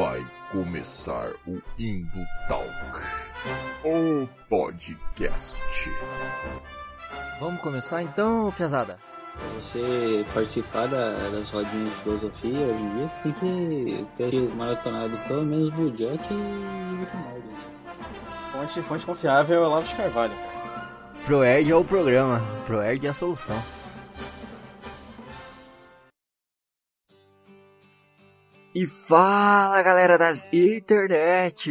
Vai começar o Indo Talk, o podcast. Vamos começar então, pesada? Pra você participar da, das rodinhas de filosofia hoje em dia, você tem que ter maratonado pelo menos Bojack e Rick Morty. Fonte, fonte confiável é o Olavo de Carvalho. ProErd é o programa, ProErd é a solução. E fala galera das internet!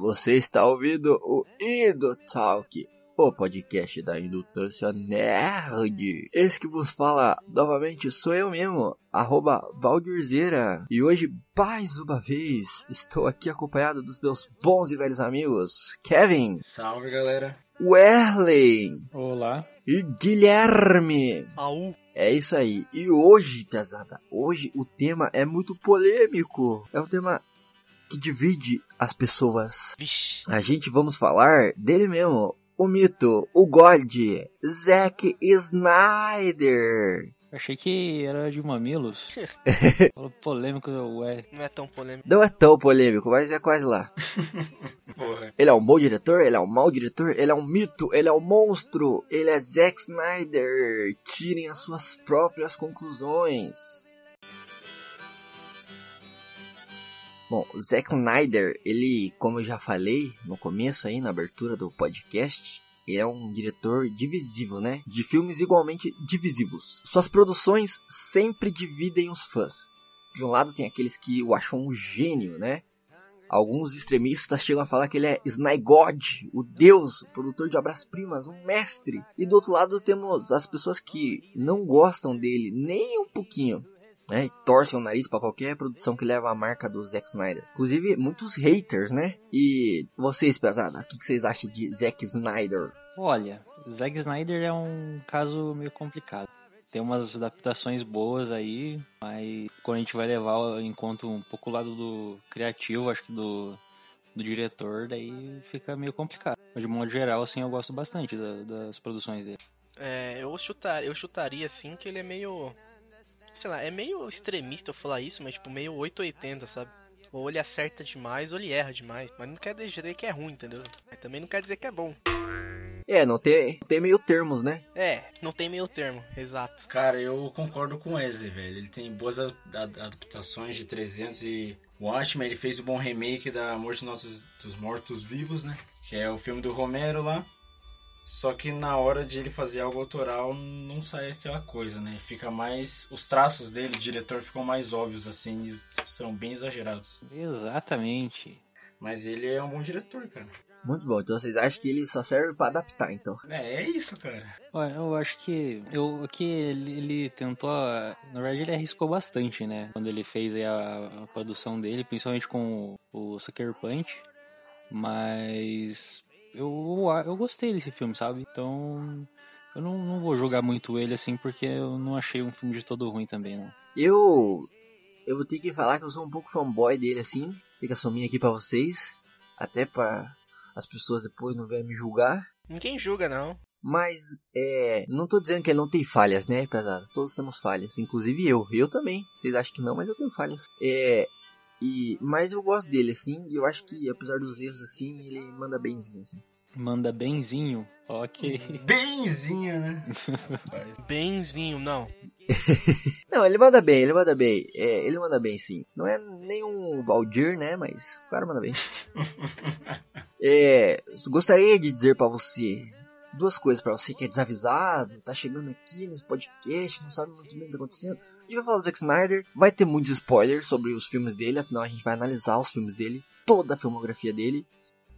Você está ouvindo o Indo Talk, o podcast da Indutância Nerd. Esse que vos fala novamente sou eu mesmo, arroba Valdirzeira. E hoje, mais uma vez, estou aqui acompanhado dos meus bons e velhos amigos, Kevin, Salve galera. Wesley Olá. e Guilherme. Au. É isso aí. E hoje, pesada, hoje o tema é muito polêmico. É um tema que divide as pessoas. Vixe. A gente vamos falar dele mesmo. O mito, o God, Zack Snyder. Achei que era de mamilos. Falou polêmico, ué. Não é tão polêmico. Não é tão polêmico, mas é quase lá. Porra. Ele é um bom diretor, ele é um mau diretor, ele é um mito, ele é um monstro, ele é Zack Snyder. Tirem as suas próprias conclusões. Bom, o Zack Snyder, ele, como eu já falei no começo aí, na abertura do podcast, ele é um diretor divisível, né? De filmes igualmente divisivos. Suas produções sempre dividem os fãs. De um lado tem aqueles que o acham um gênio, né? Alguns extremistas chegam a falar que ele é Snygod, o deus, o produtor de obras-primas, um mestre. E do outro lado temos as pessoas que não gostam dele nem um pouquinho. Né, e torcem o nariz para qualquer produção que leva a marca do Zack Snyder. Inclusive, muitos haters, né? E vocês, pesada, o que, que vocês acham de Zack Snyder? Olha, Zack Snyder é um caso meio complicado. Tem umas adaptações boas aí, mas quando a gente vai levar em conta um pouco o lado do criativo, acho que do, do diretor, daí fica meio complicado. Mas de modo geral, assim, eu gosto bastante da- das produções dele. É, eu, chutar, eu chutaria assim que ele é meio. Sei lá, é meio extremista eu falar isso, mas tipo, meio 880, sabe? Ou ele acerta demais ou ele erra demais. Mas não quer dizer que é ruim, entendeu? Mas também não quer dizer que é bom. É, não tem, tem meio termos, né? É, não tem meio termo, exato. Cara, eu concordo com o Wesley, velho. Ele tem boas adaptações de 300 e Watchmen. Ele fez o bom remake da Morte dos, dos Mortos Vivos, né? Que é o filme do Romero lá. Só que na hora de ele fazer algo autoral, não sai aquela coisa, né? Fica mais. Os traços dele, diretor, ficam mais óbvios, assim, e são bem exagerados. Exatamente. Mas ele é um bom diretor, cara. Muito bom. Então vocês acham que ele só serve para adaptar, então? É, é isso, cara. Olha, eu acho que eu que ele, ele tentou, na verdade ele arriscou bastante, né? Quando ele fez aí a, a produção dele, principalmente com o, o Sucker Punch, mas eu eu gostei desse filme, sabe? Então eu não, não vou julgar muito ele assim porque eu não achei um filme de todo ruim também, não. Eu. Eu vou ter que falar que eu sou um pouco fanboy dele, assim. Fica assumir aqui pra vocês. Até pra as pessoas depois não verem me julgar. Ninguém julga, não. Mas, é. Não tô dizendo que ele não tem falhas, né, pesado? Todos temos falhas. Inclusive eu. Eu também. Vocês acham que não, mas eu tenho falhas. É. E, mas eu gosto dele, assim. E eu acho que, apesar dos erros, assim, ele manda benzinho, assim. Manda benzinho, ok. Benzinho, né? Benzinho, não. Não, ele manda bem, ele manda bem. É, ele manda bem, sim. Não é nenhum Valdir, né? Mas o cara manda bem. É, gostaria de dizer pra você duas coisas pra você que é desavisado, tá chegando aqui nesse podcast, não sabe muito bem o que tá acontecendo. A gente vai falar do Zack Snyder, vai ter muitos spoilers sobre os filmes dele, afinal a gente vai analisar os filmes dele, toda a filmografia dele.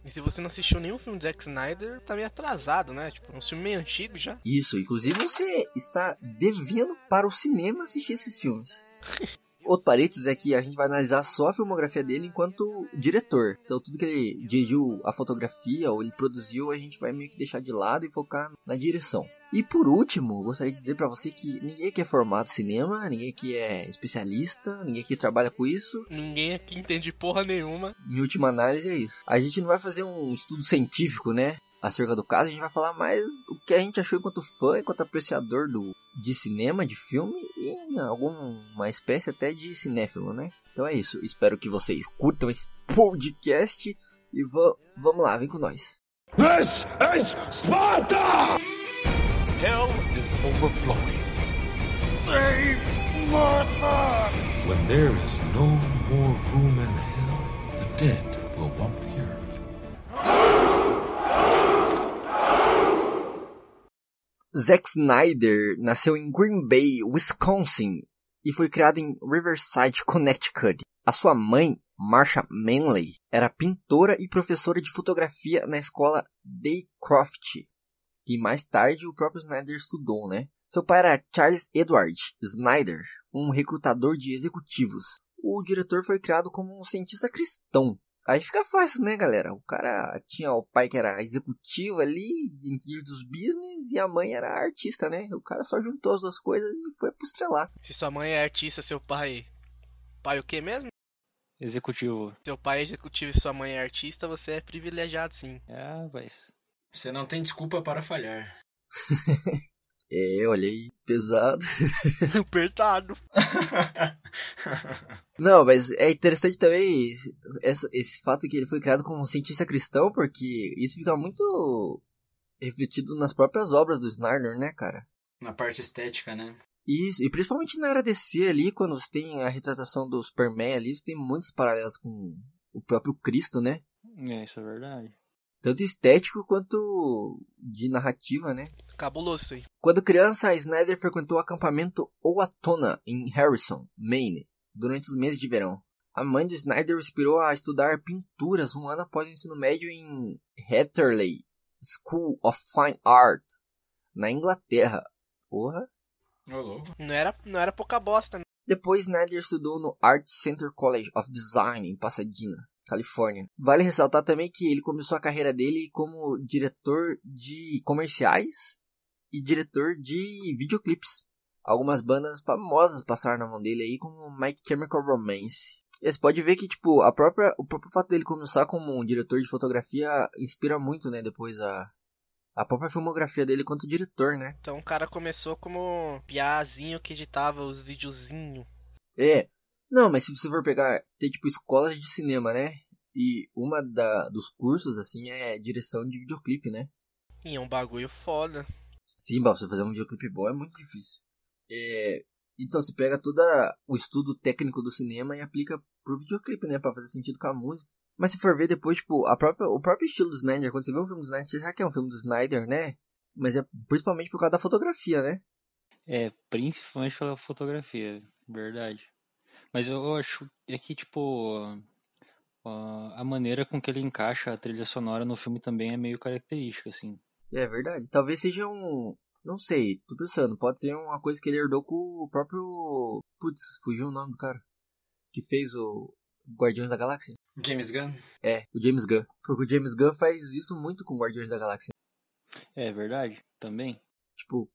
E se você não assistiu nenhum filme de Zack Snyder, tá meio atrasado, né? Tipo, um filme meio antigo já. Isso, inclusive você está devendo para o cinema assistir esses filmes. Outro parênteses é que a gente vai analisar só a filmografia dele enquanto diretor. Então tudo que ele dirigiu a fotografia ou ele produziu, a gente vai meio que deixar de lado e focar na direção. E por último, gostaria de dizer pra você que ninguém aqui é formado em cinema, ninguém aqui é especialista, ninguém aqui trabalha com isso. Ninguém aqui entende porra nenhuma. Em última análise é isso. A gente não vai fazer um estudo científico, né? Acerca do caso, a gente vai falar mais o que a gente achou enquanto fã, enquanto apreciador do, de cinema, de filme e em alguma espécie até de cinéfilo, né? Então é isso. Espero que vocês curtam esse podcast e va vamos lá, vem com nós. This is Sparta! Hell is overflowing. Save Martha! When there is no more room in hell, the dead Zack Snyder nasceu em Green Bay, Wisconsin, e foi criado em Riverside, Connecticut. A sua mãe, Marsha Manley, era pintora e professora de fotografia na escola Daycroft, que mais tarde o próprio Snyder estudou, né? Seu pai era Charles Edward Snyder, um recrutador de executivos. O diretor foi criado como um cientista cristão. Aí fica fácil, né, galera? O cara tinha o pai que era executivo ali, em dos business, e a mãe era artista, né? O cara só juntou as duas coisas e foi pro estrelato. Se sua mãe é artista, seu pai. Pai o que mesmo? Executivo. Seu pai é executivo e sua mãe é artista, você é privilegiado sim. É, mas. Você não tem desculpa para falhar. É, olhei pesado. Apertado. Não, mas é interessante também esse, esse fato que ele foi criado como um cientista cristão, porque isso fica muito refletido nas próprias obras do Snyder, né, cara? Na parte estética, né? Isso, e principalmente na era DC ali, quando você tem a retratação do Superman ali, você tem muitos paralelos com o próprio Cristo, né? É, isso é verdade. Tanto estético quanto de narrativa, né? Cabuloso isso aí. Quando criança, Snyder frequentou o acampamento Owatonna, em Harrison, Maine, durante os meses de verão. A mãe de Snyder o inspirou a estudar pinturas um ano após o ensino médio em Hatherley School of Fine Art, na Inglaterra. Porra! Não era, não era pouca bosta, né? Depois, Snyder estudou no Art Center College of Design, em Pasadena, Califórnia. Vale ressaltar também que ele começou a carreira dele como diretor de comerciais e diretor de videoclipes. Algumas bandas famosas passaram na mão dele aí, como My Chemical Romance. E você pode ver que, tipo, a própria, o próprio fato dele começar como um diretor de fotografia inspira muito, né, depois a, a própria filmografia dele quanto diretor, né? Então o cara começou como piazinho que editava os videozinhos. É. Não, mas se você for pegar, tem tipo escolas de cinema, né? E uma da, dos cursos, assim, é direção de videoclipe, né? E é um bagulho foda. Sim, pra você fazer um videoclipe bom é muito difícil. É, então você pega todo o estudo técnico do cinema e aplica pro videoclipe, né? Pra fazer sentido com a música. Mas se for ver depois, tipo, a própria, o próprio estilo do Snyder, quando você vê um filme do Snyder, você já que é um filme do Snyder, né? Mas é principalmente por causa da fotografia, né? É, principalmente pela fotografia, verdade. Mas eu acho é que, tipo, a a maneira com que ele encaixa a trilha sonora no filme também é meio característica, assim. É verdade. Talvez seja um. Não sei, tô pensando. Pode ser uma coisa que ele herdou com o próprio. Putz, fugiu o nome do cara. Que fez o Guardiões da Galáxia. James Gunn? É, o James Gunn. Porque o James Gunn faz isso muito com Guardiões da Galáxia. É verdade, também. Tipo,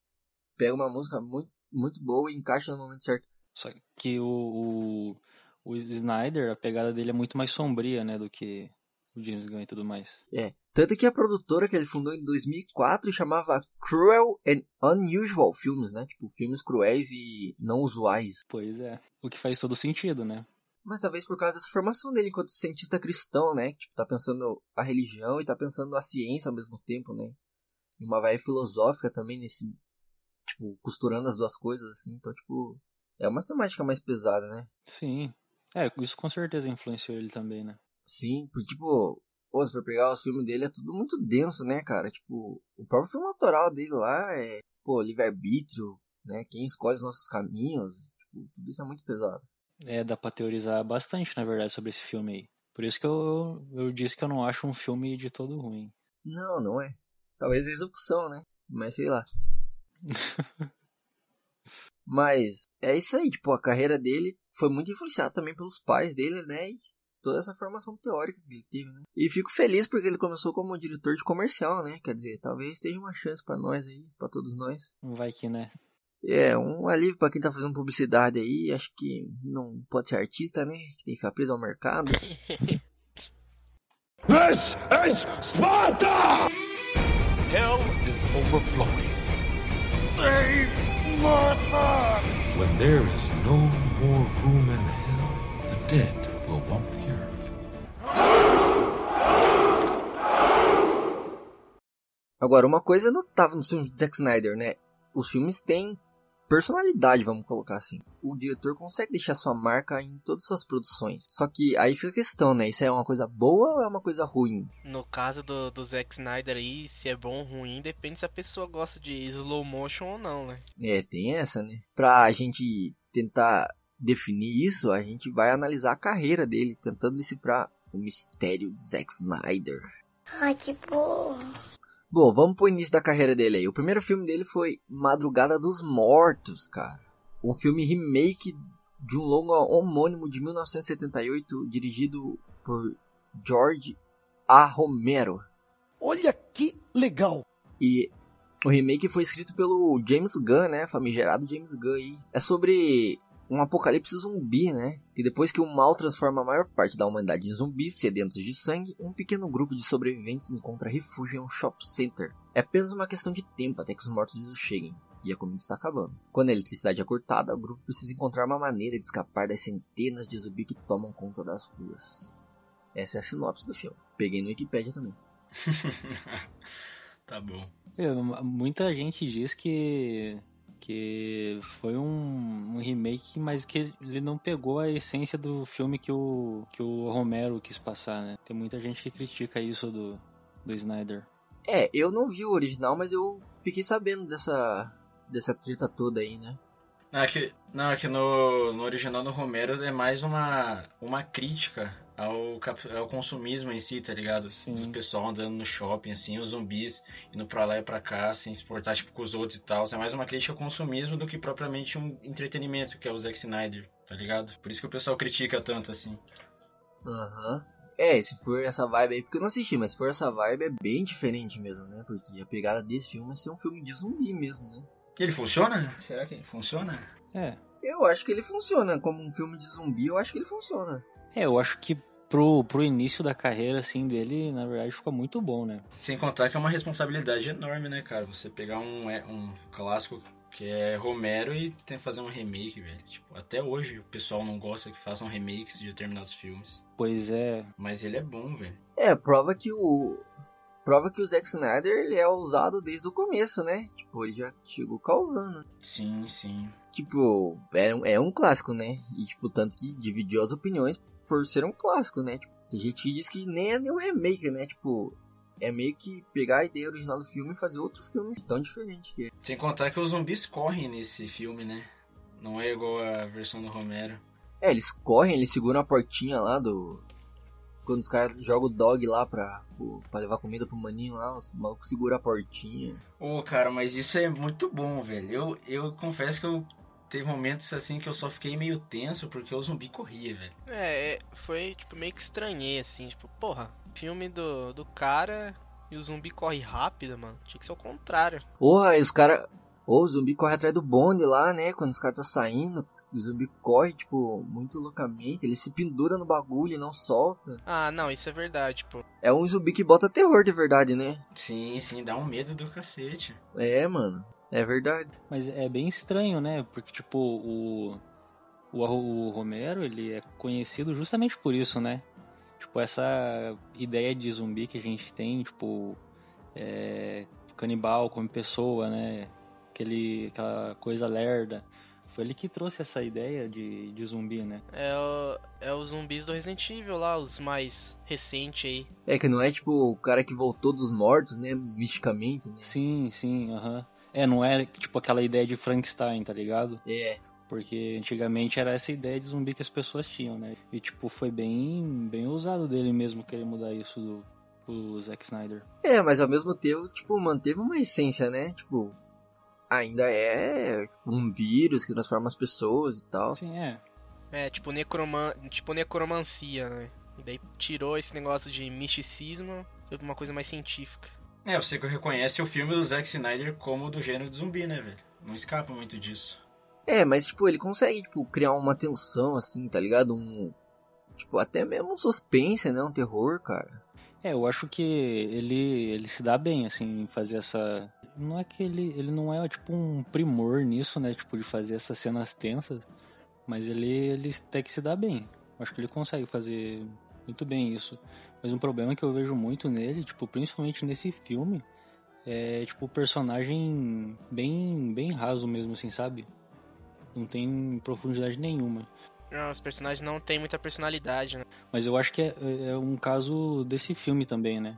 pega uma música muito, muito boa e encaixa no momento certo. Só que o, o, o Snyder, a pegada dele é muito mais sombria, né, do que o James Gunn e tudo mais. É. Tanto que a produtora que ele fundou em 2004 chamava Cruel and Unusual Films, né? Tipo, filmes cruéis e não usuais. Pois é. O que faz todo sentido, né? Mas talvez por causa dessa formação dele enquanto cientista cristão, né? Que, tipo, tá pensando a religião e tá pensando a ciência ao mesmo tempo, né? E uma vibe filosófica também nesse... Tipo, costurando as duas coisas, assim. Então, tipo... É uma temática mais pesada, né? Sim. É, isso com certeza influenciou ele também, né? Sim, porque, tipo... Pô, se for pegar os filmes dele, é tudo muito denso, né, cara? Tipo, o próprio filme autoral dele lá é... Pô, livre-arbítrio, né? Quem escolhe os nossos caminhos. Tipo, tudo isso é muito pesado. É, dá pra teorizar bastante, na verdade, sobre esse filme aí. Por isso que eu, eu disse que eu não acho um filme de todo ruim. Não, não é. Talvez a execução, né? Mas sei lá. Mas é isso aí, tipo, a carreira dele foi muito influenciada também pelos pais dele, né? E toda essa formação teórica que ele teve, né? E fico feliz porque ele começou como diretor de comercial, né? Quer dizer, talvez tenha uma chance pra nós aí, pra todos nós. Vai que, né? É, um alívio pra quem tá fazendo publicidade aí, acho que não pode ser artista, né? Que tem que ficar preso ao mercado. This is Sparta! Hell is overflowing. Save! When there is no more room in hell, the dead will walk the earth. Agora, uma coisa notável nos filmes de Zack Snyder, né? Os filmes têm personalidade, vamos colocar assim. O diretor consegue deixar sua marca em todas as suas produções. Só que aí fica a questão, né? Isso é uma coisa boa ou é uma coisa ruim? No caso do, do Zack Snyder aí, se é bom ou ruim, depende se a pessoa gosta de slow motion ou não, né? É, tem essa, né? Pra gente tentar definir isso, a gente vai analisar a carreira dele, tentando decifrar o mistério de Zack Snyder. Ai, que porra. Bom, vamos pro início da carreira dele aí. O primeiro filme dele foi Madrugada dos Mortos, cara. Um filme remake de um longa homônimo de 1978, dirigido por George A. Romero. Olha que legal! E o remake foi escrito pelo James Gunn, né? Famigerado James Gunn aí. É sobre um apocalipse zumbi, né? Que depois que o mal transforma a maior parte da humanidade em zumbis sedentos de sangue, um pequeno grupo de sobreviventes encontra refúgio em um shopping center. É apenas uma questão de tempo até que os mortos-vivos cheguem. E a comida está acabando. Quando a eletricidade é cortada, o grupo precisa encontrar uma maneira de escapar das centenas de zumbis que tomam conta das ruas. Essa é a sinopse do filme. Peguei no Wikipedia também. tá bom. É, muita gente diz que que foi um, um, remake, mas que ele não pegou a essência do filme que o, que o Romero quis passar, né? Tem muita gente que critica isso do, do Snyder. É, eu não vi o original, mas eu fiquei sabendo dessa, dessa treta toda aí, né? Não, é que, não, é que no, no original do Romero é mais uma, uma crítica ao, ao consumismo em si, tá ligado? Sim. O pessoal andando no shopping, assim, os zumbis indo pra lá e pra cá, sem se portar tipo, com os outros e tal. É mais uma crítica ao consumismo do que propriamente um entretenimento, que é o Zack Snyder, tá ligado? Por isso que o pessoal critica tanto, assim. Aham. Uhum. É, se for essa vibe aí, porque eu não assisti, mas se for essa vibe é bem diferente mesmo, né? Porque a pegada desse filme é ser um filme de zumbi mesmo, né? Ele funciona? Será que ele funciona? É. Eu acho que ele funciona. Como um filme de zumbi, eu acho que ele funciona. É, eu acho que pro, pro início da carreira, assim, dele, na verdade, ficou muito bom, né? Sem contar que é uma responsabilidade enorme, né, cara? Você pegar um, um clássico que é Romero e tem que fazer um remake, velho. Tipo, até hoje o pessoal não gosta que façam remakes de determinados filmes. Pois é. Mas ele é bom, velho. É, prova que o. Prova que o Zack Snyder ele é ousado desde o começo, né? Tipo, ele já chegou causando. Sim, sim. Tipo, é um, é um clássico, né? E, tipo, tanto que dividiu as opiniões por ser um clássico, né? Tipo, tem gente que diz que nem é nenhum remake, né? Tipo, é meio que pegar a ideia original do filme e fazer outro filme tão diferente que é. Sem contar que os zumbis correm nesse filme, né? Não é igual a versão do Romero. É, eles correm, eles seguram a portinha lá do. Quando os caras jogam o dog lá pra, pra levar comida pro maninho lá, os malucos seguram a portinha. Ô, oh, cara, mas isso é muito bom, velho. Eu, eu confesso que eu teve momentos assim que eu só fiquei meio tenso porque o zumbi corria, velho. É, foi tipo meio que estranhei assim, tipo, porra, filme do, do cara e o zumbi corre rápido, mano. Tinha que ser o contrário. Porra, e os caras. Ô, o zumbi corre atrás do bonde lá, né? Quando os caras tá saindo. O zumbi corre, tipo, muito loucamente. Ele se pendura no bagulho e não solta. Ah, não, isso é verdade, pô. É um zumbi que bota terror de verdade, né? Sim, sim, dá um medo do cacete. É, mano. É verdade. Mas é bem estranho, né? Porque, tipo, o, o, o Romero, ele é conhecido justamente por isso, né? Tipo, essa ideia de zumbi que a gente tem, tipo, é, canibal como pessoa, né? Aquele, aquela coisa lerda. Foi ele que trouxe essa ideia de, de zumbi, né? É, o, é os zumbis do Resident Evil lá, os mais recentes aí. É, que não é tipo o cara que voltou dos mortos, né? Misticamente, né? Sim, sim, aham. Uhum. É, não é tipo aquela ideia de Frankenstein, tá ligado? É. Porque antigamente era essa ideia de zumbi que as pessoas tinham, né? E tipo, foi bem, bem ousado dele mesmo querer mudar isso do, do Zack Snyder. É, mas ao mesmo tempo, tipo, manteve uma essência, né? Tipo, ainda é um vírus que transforma as pessoas e tal. Sim, é. É, tipo, necroman... tipo necromancia, né? E daí tirou esse negócio de misticismo, foi pra uma coisa mais científica. É, você que reconhece o filme do Zack Snyder como do gênero de zumbi, né, velho? Não escapa muito disso. É, mas tipo, ele consegue, tipo, criar uma tensão, assim, tá ligado? Um. Tipo, até mesmo um suspense, né? Um terror, cara. É, eu acho que ele, ele se dá bem, assim, em fazer essa. Não é que ele, ele não é, tipo, um primor nisso, né? Tipo, de fazer essas cenas tensas. Mas ele, ele até que se dá bem. Acho que ele consegue fazer muito bem isso. Mas um problema que eu vejo muito nele, tipo, principalmente nesse filme, é tipo o personagem bem bem raso mesmo assim, sabe? Não tem profundidade nenhuma. Não, os personagens não têm muita personalidade, né? Mas eu acho que é, é um caso desse filme também, né?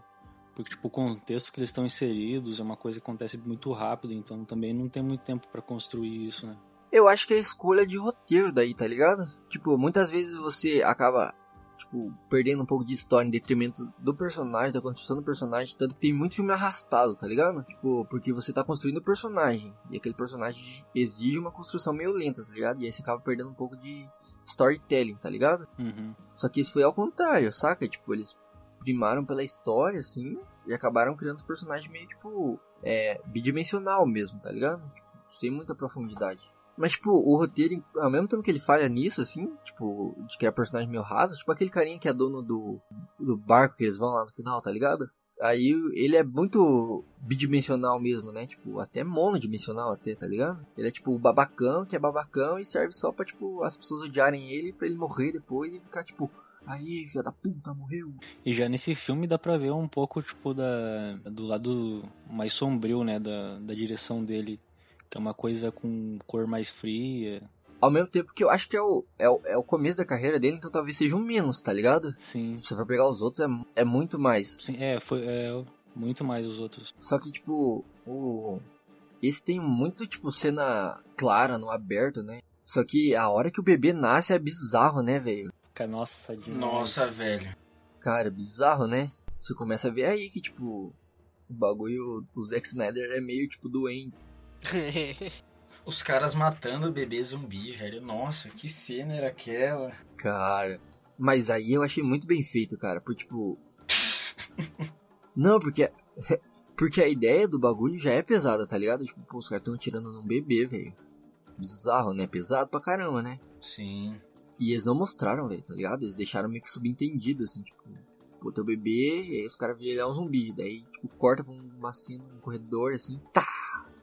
Porque, tipo, o contexto que eles estão inseridos é uma coisa que acontece muito rápido, então também não tem muito tempo para construir isso, né? Eu acho que é escolha de roteiro daí, tá ligado? Tipo, muitas vezes você acaba, tipo, perdendo um pouco de história em detrimento do personagem, da construção do personagem, tanto que tem muito filme arrastado, tá ligado? Tipo, porque você tá construindo o personagem, e aquele personagem exige uma construção meio lenta, tá ligado? E aí você acaba perdendo um pouco de storytelling, tá ligado? Uhum. Só que isso foi ao contrário, saca? Tipo, eles primaram pela história, assim, e acabaram criando os personagens meio, tipo, é, bidimensional mesmo, tá ligado? Tipo, sem muita profundidade. Mas, tipo, o roteiro, ao mesmo tempo que ele falha nisso, assim, tipo, de criar personagem meio raso, tipo aquele carinha que é dono do, do barco que eles vão lá no final, tá ligado? Aí ele é muito bidimensional mesmo, né? Tipo, até monodimensional até, tá ligado? Ele é tipo o babacão, que é babacão e serve só pra, tipo, as pessoas odiarem ele pra ele morrer depois e ficar, tipo, aí, filha da puta, morreu. E já nesse filme dá pra ver um pouco, tipo, da, do lado mais sombrio, né, da, da direção dele. Que é uma coisa com cor mais fria. Ao mesmo tempo que eu acho que é o, é o, é o começo da carreira dele, então talvez seja um menos, tá ligado? Sim. Se você for pegar os outros, é, é muito mais. Sim, é, foi é, muito mais os outros. Só que, tipo, o... Esse tem muito, tipo, cena clara, no aberto, né? Só que a hora que o bebê nasce é bizarro, né, velho? Cara, Nossa, demais. Nossa, velho. Cara, bizarro, né? Você começa a ver aí que, tipo, o bagulho, o Zack Snyder é meio, tipo, doente. Os caras matando o bebê zumbi, velho. Nossa, que cena era aquela? Cara. Mas aí eu achei muito bem feito, cara. Por tipo. Não, porque. Porque a ideia do bagulho já é pesada, tá ligado? Tipo, pô, os caras tão atirando num bebê, velho. Bizarro, né? Pesado pra caramba, né? Sim. E eles não mostraram, velho, tá ligado? Eles deixaram meio que subentendido, assim, tipo. Pô, teu bebê, e aí os caras viram ele é um zumbi. Daí, tipo, corta pra uma cena, um corredor, assim. Tá!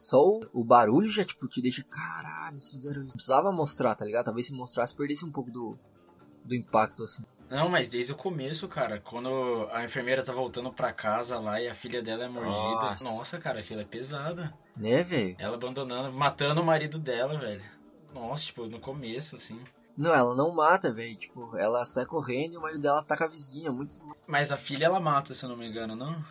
Só o, o barulho já, tipo, te deixa. Caralho, eles fizeram isso. Precisava mostrar, tá ligado? Talvez se mostrasse, perdesse um pouco do, do impacto, assim. Não, mas desde o começo, cara, quando a enfermeira tá voltando pra casa lá e a filha dela é mordida. Nossa. Nossa, cara, aquilo é pesado. Né, velho? Ela abandonando, matando o marido dela, velho. Nossa, tipo, no começo, assim. Não, ela não mata, velho. Tipo, ela sai correndo e o marido dela tá com a vizinha. Muito. Mas a filha ela mata, se eu não me engano, não?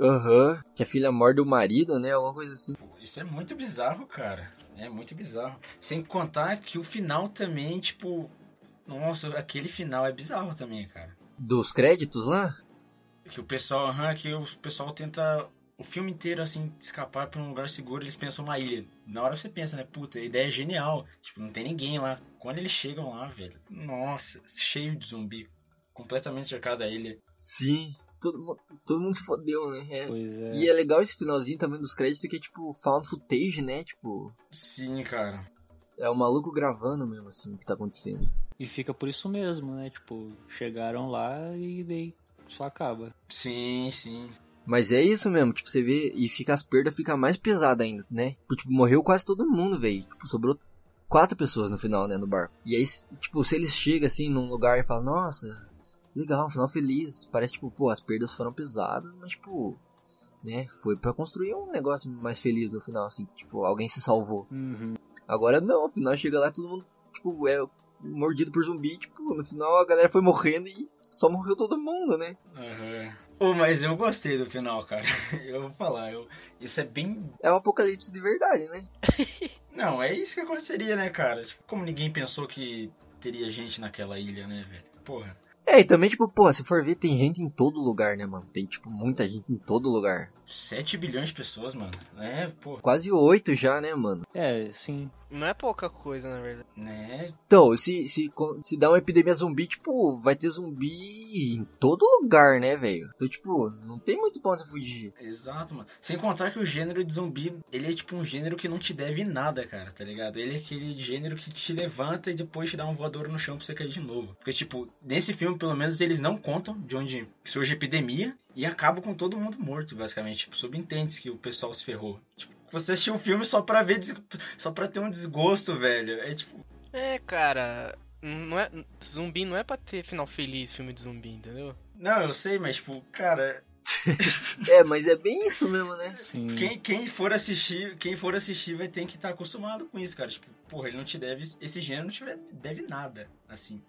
Aham. Que a filha morde o marido, né? Alguma coisa assim. Isso é muito bizarro, cara. É muito bizarro. Sem contar que o final também, tipo. Nossa, aquele final é bizarro também, cara. Dos créditos lá? Que o pessoal, aham, que o pessoal tenta o filme inteiro assim escapar pra um lugar seguro, eles pensam uma ilha. Na hora você pensa, né, puta, a ideia é genial. Tipo, não tem ninguém lá. Quando eles chegam lá, velho, nossa, cheio de zumbi, completamente cercado a ilha. Sim. Todo, todo mundo se fodeu, né? É. Pois é. E é legal esse finalzinho também dos créditos que é tipo found footage, né? Tipo, Sim, cara. é o maluco gravando mesmo assim o que tá acontecendo. E fica por isso mesmo, né? Tipo, chegaram lá e daí só acaba. Sim, sim. Mas é isso mesmo, tipo, você vê e fica as perdas fica mais pesada ainda, né? Tipo, morreu quase todo mundo, velho. Tipo, sobrou quatro pessoas no final, né, no barco. E aí, tipo, se eles chegam assim num lugar e falam, nossa, legal, um final feliz. Parece tipo, pô, as perdas foram pesadas, mas tipo, né, foi pra construir um negócio mais feliz no final, assim, tipo, alguém se salvou. Uhum. Agora não, no final chega lá todo mundo, tipo, é mordido por zumbi, tipo, no final a galera foi morrendo e só morreu todo mundo, né? Pô, mas eu gostei do final, cara. Eu vou falar, eu... isso é bem. É um apocalipse de verdade, né? Não, é isso que aconteceria, né, cara? Tipo, como ninguém pensou que teria gente naquela ilha, né, velho? Porra. É, e também, tipo, pô, se for ver, tem gente em todo lugar, né, mano? Tem, tipo, muita gente em todo lugar. 7 bilhões de pessoas, mano. É, pô. Quase oito já, né, mano? É, sim. Não é pouca coisa, na verdade. Né? Então, se, se, se dá uma epidemia zumbi, tipo, vai ter zumbi em todo lugar, né, velho? Então, tipo, não tem muito pra onde fugir. Exato, mano. Sem contar que o gênero de zumbi, ele é tipo um gênero que não te deve nada, cara, tá ligado? Ele é aquele gênero que te levanta e depois te dá um voador no chão pra você cair de novo. Porque, tipo, nesse filme, pelo menos, eles não contam de onde surge a epidemia e acabam com todo mundo morto, basicamente. Tipo, subentende que o pessoal se ferrou. Tipo, você assistiu o filme só pra ver, só pra ter um desgosto, velho. É tipo, É, cara. não é, zumbi não é pra ter final feliz filme de zumbi, entendeu? Não, eu sei, mas, tipo, cara, É, mas é bem isso mesmo, né? Sim. quem, quem for assistir, quem for assistir vai ter que estar acostumado com isso, cara. Tipo, porra, ele não te deve. Esse gênero não te deve nada, assim.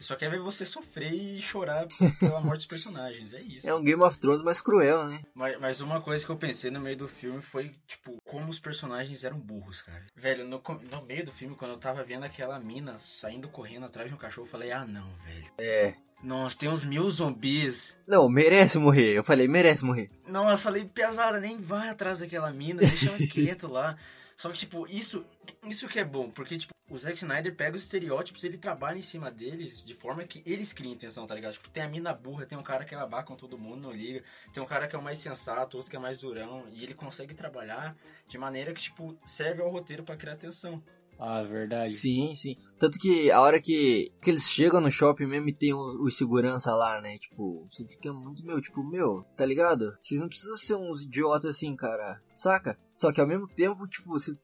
Ele só quer ver você sofrer e chorar pela morte dos personagens. É isso. É um Game of Thrones mais cruel, né? Mas, mas uma coisa que eu pensei no meio do filme foi, tipo, como os personagens eram burros, cara. Velho, no, no meio do filme, quando eu tava vendo aquela mina saindo correndo atrás de um cachorro, eu falei, ah não, velho. É. Nossa, tem uns mil zumbis. Não, merece morrer. Eu falei, merece morrer. Nossa, falei, pesada, nem vai atrás daquela mina, deixa ela quieto lá. Só que, tipo, isso, isso que é bom, porque, tipo, o Zack Snyder pega os estereótipos, ele trabalha em cima deles de forma que eles criam intenção, tá ligado? Tipo, tem a mina burra, tem um cara que ela com todo mundo, não liga. Tem um cara que é o mais sensato, outro que é mais durão. E ele consegue trabalhar de maneira que, tipo, serve ao roteiro pra criar tensão. Ah, verdade. Sim, sim. Tanto que a hora que, que eles chegam no shopping mesmo e tem os, os segurança lá, né? Tipo, você fica muito, meu, tipo, meu, tá ligado? Vocês não precisam ser uns idiotas assim, cara. Saca? Só que ao mesmo tempo, tipo, se,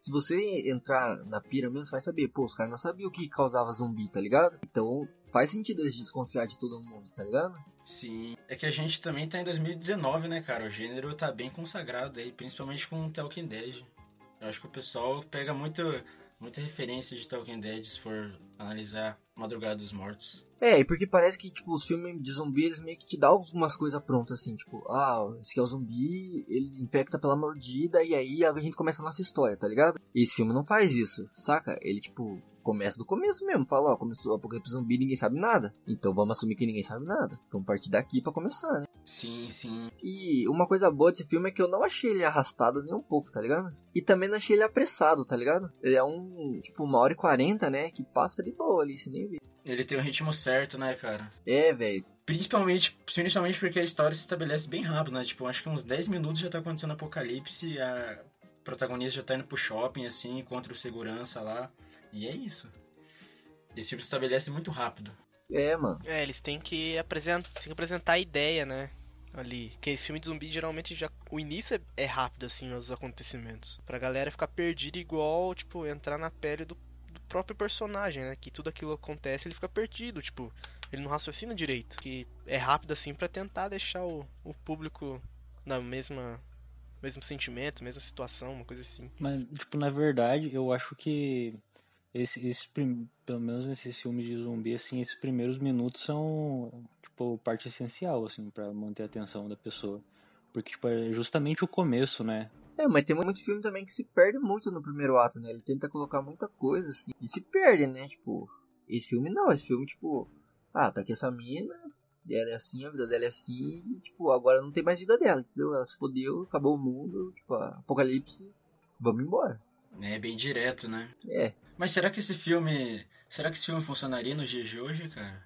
se você entrar na pira mesmo, você vai saber, pô, os caras não sabiam o que causava zumbi, tá ligado? Então faz sentido eles desconfiar de todo mundo, tá ligado? Sim. É que a gente também tá em 2019, né, cara? O gênero tá bem consagrado aí, principalmente com o Talking Dead. Eu acho que o pessoal pega muito, muita referência de Talking Dead se for analisar Madrugada dos Mortos. É, e porque parece que, tipo, os filmes de zumbi, eles meio que te dão algumas coisas prontas, assim, tipo, ah, esse aqui é o zumbi, ele infecta pela mordida, e aí a gente começa a nossa história, tá ligado? E esse filme não faz isso, saca? Ele, tipo, começa do começo mesmo, fala, ó, começou o apocalipse zumbi, ninguém sabe nada. Então vamos assumir que ninguém sabe nada. Vamos partir daqui pra começar, né? Sim, sim. E uma coisa boa desse filme é que eu não achei ele arrastado nem um pouco, tá ligado? E também não achei ele apressado, tá ligado? Ele é um, tipo, uma hora e quarenta, né? Que passa de boa ali, você nem vê. Ele tem o ritmo certo, né, cara? É, velho. Principalmente, principalmente porque a história se estabelece bem rápido, né? Tipo, acho que uns 10 minutos já tá acontecendo apocalipse e a protagonista já tá indo pro shopping, assim, contra o segurança lá. E é isso. Esse filme se estabelece muito rápido. É, mano. É, eles têm que apresentar, têm que apresentar a ideia, né? Ali. Porque esse filme de zumbi geralmente já. O início é, é rápido, assim, os acontecimentos. Pra galera ficar perdida igual, tipo, entrar na pele do, do próprio personagem, né? Que tudo aquilo acontece, ele fica perdido, tipo. Ele não raciocina direito. Que é rápido assim pra tentar deixar o, o público na mesma. Mesmo sentimento, mesma situação, uma coisa assim. Mas, tipo, na verdade, eu acho que esse, esse pelo menos nesses filmes de zumbi, assim, esses primeiros minutos são, tipo, parte essencial, assim, pra manter a atenção da pessoa. Porque, tipo, é justamente o começo, né? É, mas tem muito filme também que se perde muito no primeiro ato, né? Ele tenta colocar muita coisa, assim, e se perde, né? Tipo, esse filme não, esse filme, tipo, ah, tá aqui essa mina, ela é assim, a vida dela é assim, e, tipo, agora não tem mais vida dela, entendeu? Ela se fodeu, acabou o mundo, tipo, apocalipse, vamos embora. É bem direto, né? É, Mas será que esse filme. Será que esse filme funcionaria nos dias de hoje, cara?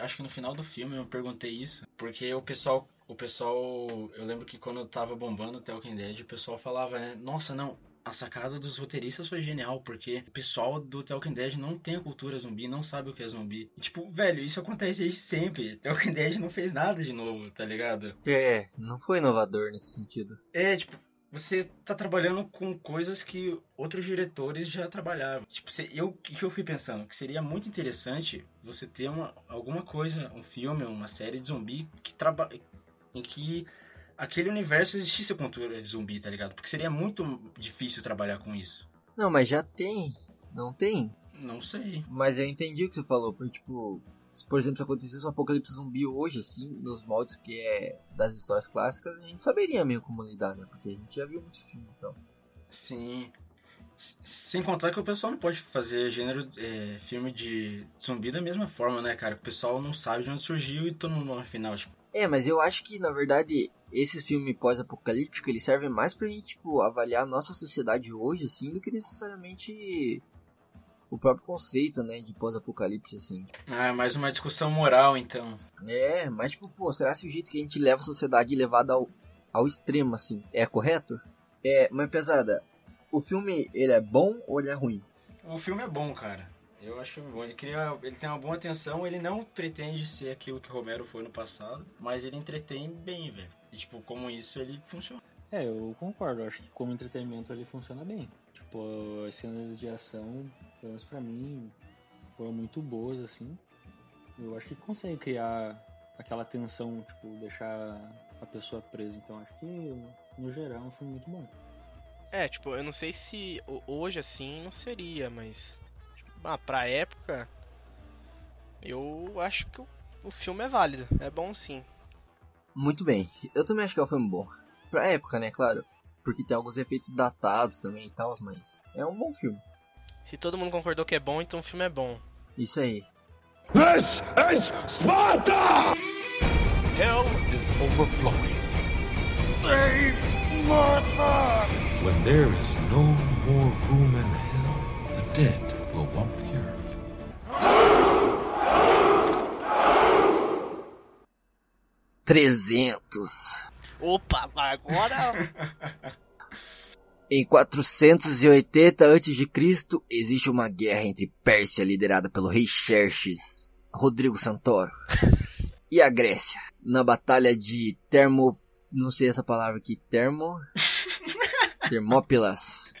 Acho que no final do filme eu perguntei isso. Porque o pessoal. O pessoal. Eu lembro que quando tava bombando o Talking Dead, o pessoal falava, né? Nossa, não. A sacada dos roteiristas foi genial, porque o pessoal do Talking Dead não tem a cultura zumbi, não sabe o que é zumbi. E, tipo, velho, isso acontece desde sempre. Talking Dead não fez nada de novo, tá ligado? é, não foi inovador nesse sentido. É, tipo, você tá trabalhando com coisas que outros diretores já trabalhavam. Tipo, eu, o que eu fui pensando? Que seria muito interessante você ter uma, alguma coisa, um filme, uma série de zumbi que traba em que aquele universo existisse a cultura de zumbi, tá ligado? Porque seria muito difícil trabalhar com isso. Não, mas já tem, não tem? Não sei. Mas eu entendi o que você falou, porque, tipo, se, por exemplo, se acontecesse um apocalipse zumbi hoje, assim, nos moldes que é das histórias clássicas, a gente saberia meio como lidar, né? Porque a gente já viu muito filme, então. Sim. Sem contar que o pessoal não pode fazer gênero é, filme de zumbi da mesma forma, né, cara? O pessoal não sabe de onde surgiu e todo mundo no final, tipo, É, mas eu acho que, na verdade, esse filme pós-apocalíptico, ele serve mais pra gente, tipo, avaliar a nossa sociedade hoje, assim, do que necessariamente o próprio conceito, né, de pós-apocalipse, assim. Ah, mais uma discussão moral, então. É, mas, tipo, pô, será que o jeito que a gente leva a sociedade é levado ao, ao extremo, assim, é correto? É, mas pesada, o filme, ele é bom ou ele é ruim? O filme é bom, cara. Eu acho bom. Ele cria, ele tem uma boa atenção. Ele não pretende ser aquilo que Romero foi no passado, mas ele entretém bem, velho. E tipo, como isso ele funciona. É, eu concordo. Eu acho que como entretenimento ele funciona bem. Tipo, as cenas de ação, pelo menos pra mim, foram muito boas, assim. Eu acho que consegue criar aquela tensão, tipo, deixar a pessoa presa. Então acho que, no geral, é um filme muito bom. É, tipo, eu não sei se ho- hoje assim não seria, mas. tipo, Ah, pra época. Eu acho que o, o filme é válido. É bom sim. Muito bem. Eu também acho que é um filme bom. Pra época, né, claro. Porque tem alguns efeitos datados também e tal, mas é um bom filme. Se todo mundo concordou que é bom, então o filme é bom. Isso aí. This is Sparta! Hell is overflowing. Save Martha! When there is no more room in hell, the dead will walk the earth. 300. Opa, agora. Em 480 a.C., existe uma guerra entre Pérsia, liderada pelo rei Xerxes, Rodrigo Santoro, e a Grécia, na batalha de Termo... não sei essa palavra aqui, Termo... Termópilas.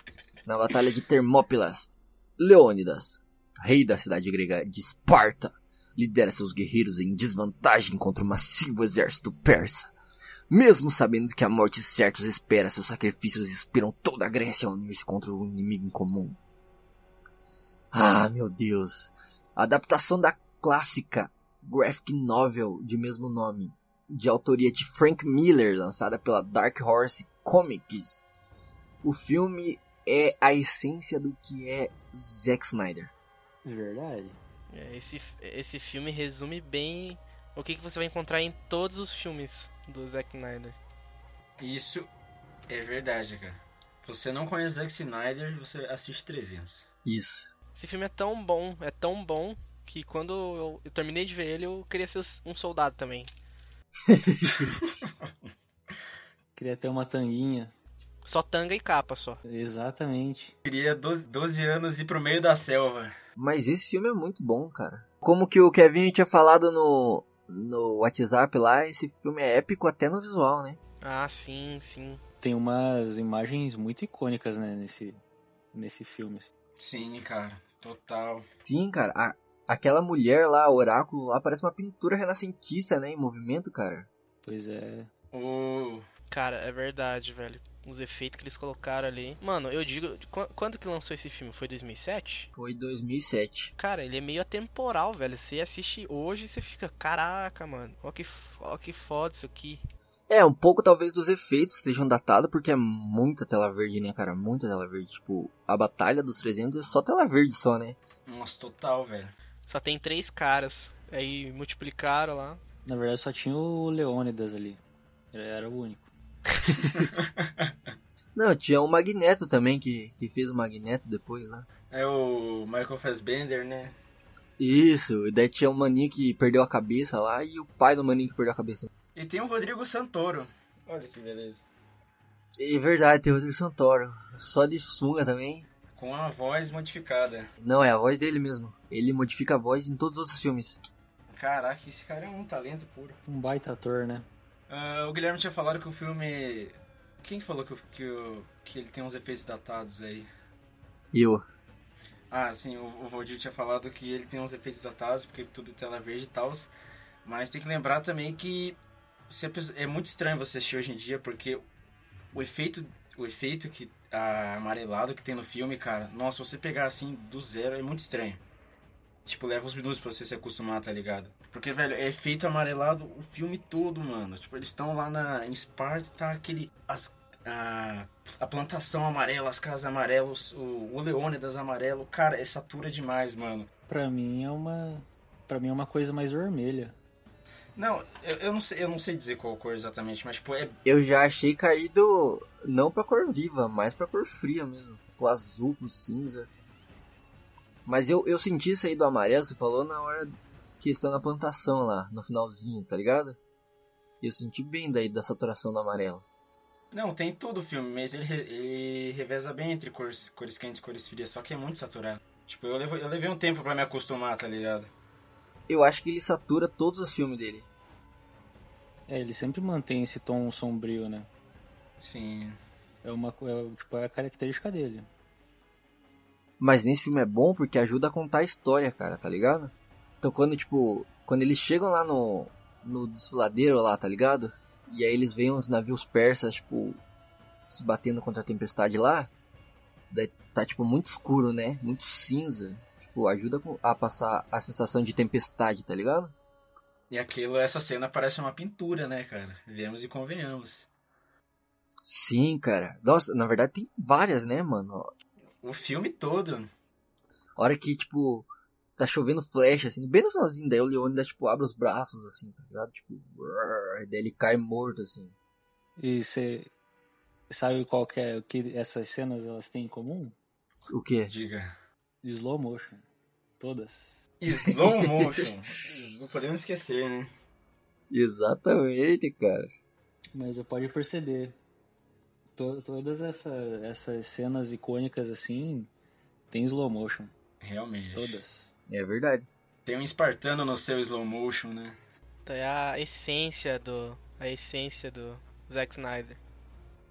Na batalha de Termópilas, Leônidas, rei da cidade grega de Esparta, lidera seus guerreiros em desvantagem contra o massivo exército persa. Mesmo sabendo que a morte certa os espera, seus sacrifícios inspiram toda a Grécia a unir-se contra o inimigo em comum. Ah, meu Deus. A adaptação da clássica graphic novel de mesmo nome, de autoria de Frank Miller, lançada pela Dark Horse Comics. O filme é a essência do que é Zack Snyder. Verdade. É, esse, esse filme resume bem o que, que você vai encontrar em todos os filmes do Zack Snyder. Isso é verdade, cara. Você não conhece Zack Snyder, você assiste 300. Isso. Esse filme é tão bom, é tão bom, que quando eu, eu terminei de ver ele, eu queria ser um soldado também. Queria ter uma tanguinha. Só tanga e capa só. Exatamente. Queria 12, 12 anos ir pro meio da selva. Mas esse filme é muito bom, cara. Como que o Kevin tinha falado no, no WhatsApp lá, esse filme é épico até no visual, né? Ah, sim, sim. Tem umas imagens muito icônicas, né, nesse, nesse filme. assim. Sim, cara. Total. Sim, cara. a- aquela mulher lá, oráculo lá, parece uma pintura renascentista, né? Em movimento, cara. Pois é. O... Cara, é verdade, velho. Os efeitos que eles colocaram ali. Mano, eu digo, qu- quando que lançou esse filme? Foi 2007? Foi 2007. Cara, ele é meio atemporal, velho. Você assiste hoje e você fica, caraca, mano. Ó que, ó que foda isso aqui. É, um pouco talvez dos efeitos estejam datados, porque é muita tela verde, né, cara? Muita tela verde. Tipo, a Batalha dos 300 é só tela verde só, né? Nossa, total, velho. Só tem três caras. Aí multiplicaram lá. Na verdade só tinha o Leônidas ali. Ele era o único. Não, tinha o Magneto também, que, que fez o Magneto depois, né? É o Michael Fassbender, né? Isso, e daí tinha o Maninho que perdeu a cabeça lá e o pai do Maninho que perdeu a cabeça. E tem o Rodrigo Santoro. Olha que beleza. É verdade, tem o Rodrigo Santoro. Só de sunga também. Com a voz modificada. Não, é a voz dele mesmo. Ele modifica a voz em todos os outros filmes. Caraca, esse cara é um talento puro. Um baita ator, né? Ah, o Guilherme tinha falado que o filme. Quem falou que, o- que, que ele tem uns efeitos datados aí? Eu. Ah, sim, o, o Valdir tinha falado que ele tem uns efeitos datados, porque tudo é tela verde e tal. Mas tem que lembrar também que pessoa- é muito estranho você assistir hoje em dia, porque o efeito, o efeito que ah, amarelado que tem no filme, cara, nossa, você pegar assim do zero é muito estranho. Tipo, leva uns minutos pra você se acostumar, tá ligado? Porque, velho, é efeito amarelado o filme todo, mano. Tipo, eles estão lá na, em Esparta, tá aquele. As, a, a plantação amarela, as casas amarelas, o, o Leônidas amarelo. Cara, é satura demais, mano. Pra mim é uma. Pra mim é uma coisa mais vermelha. Não, eu, eu não sei, eu não sei dizer qual cor exatamente, mas tipo, é. Eu já achei caído não pra cor viva, mas pra cor fria mesmo. O azul, o cinza. Mas eu, eu senti isso aí do amarelo, você falou na hora que estão na plantação lá, no finalzinho, tá ligado? Eu senti bem daí da saturação do amarelo. Não, tem todo o filme, mas ele, ele reveza bem entre cores, cores quentes e cores frias, só que é muito saturado. Tipo, eu levei, eu levei um tempo pra me acostumar, tá ligado? Eu acho que ele satura todos os filmes dele. É, ele sempre mantém esse tom sombrio, né? Sim. É uma é, tipo, é a característica dele. Mas nesse filme é bom porque ajuda a contar a história, cara, tá ligado? Então quando, tipo, quando eles chegam lá no, no desfiladeiro lá, tá ligado? E aí eles veem uns navios persas, tipo, se batendo contra a tempestade lá. Daí tá, tipo, muito escuro, né? Muito cinza. Tipo, ajuda a passar a sensação de tempestade, tá ligado? E aquilo, essa cena parece uma pintura, né, cara? Vemos e convenhamos. Sim, cara. Nossa, na verdade tem várias, né, mano? O filme todo. A hora que, tipo, tá chovendo flecha, assim, bem no finalzinho, daí o Leônidas, tipo, abre os braços, assim, tá ligado? Tipo, brrr, daí ele cai morto, assim. E você sabe qual que é o que essas cenas elas têm em comum? O quê? Diga. Slow motion. Todas. Slow motion. Não podemos esquecer, né? Exatamente, cara. Mas você pode perceber. To todas essa, essas cenas icônicas assim tem slow motion. Realmente. Todas. É verdade. Tem um espartano no seu slow motion, né? Então é a essência do. A essência do Zack Snyder.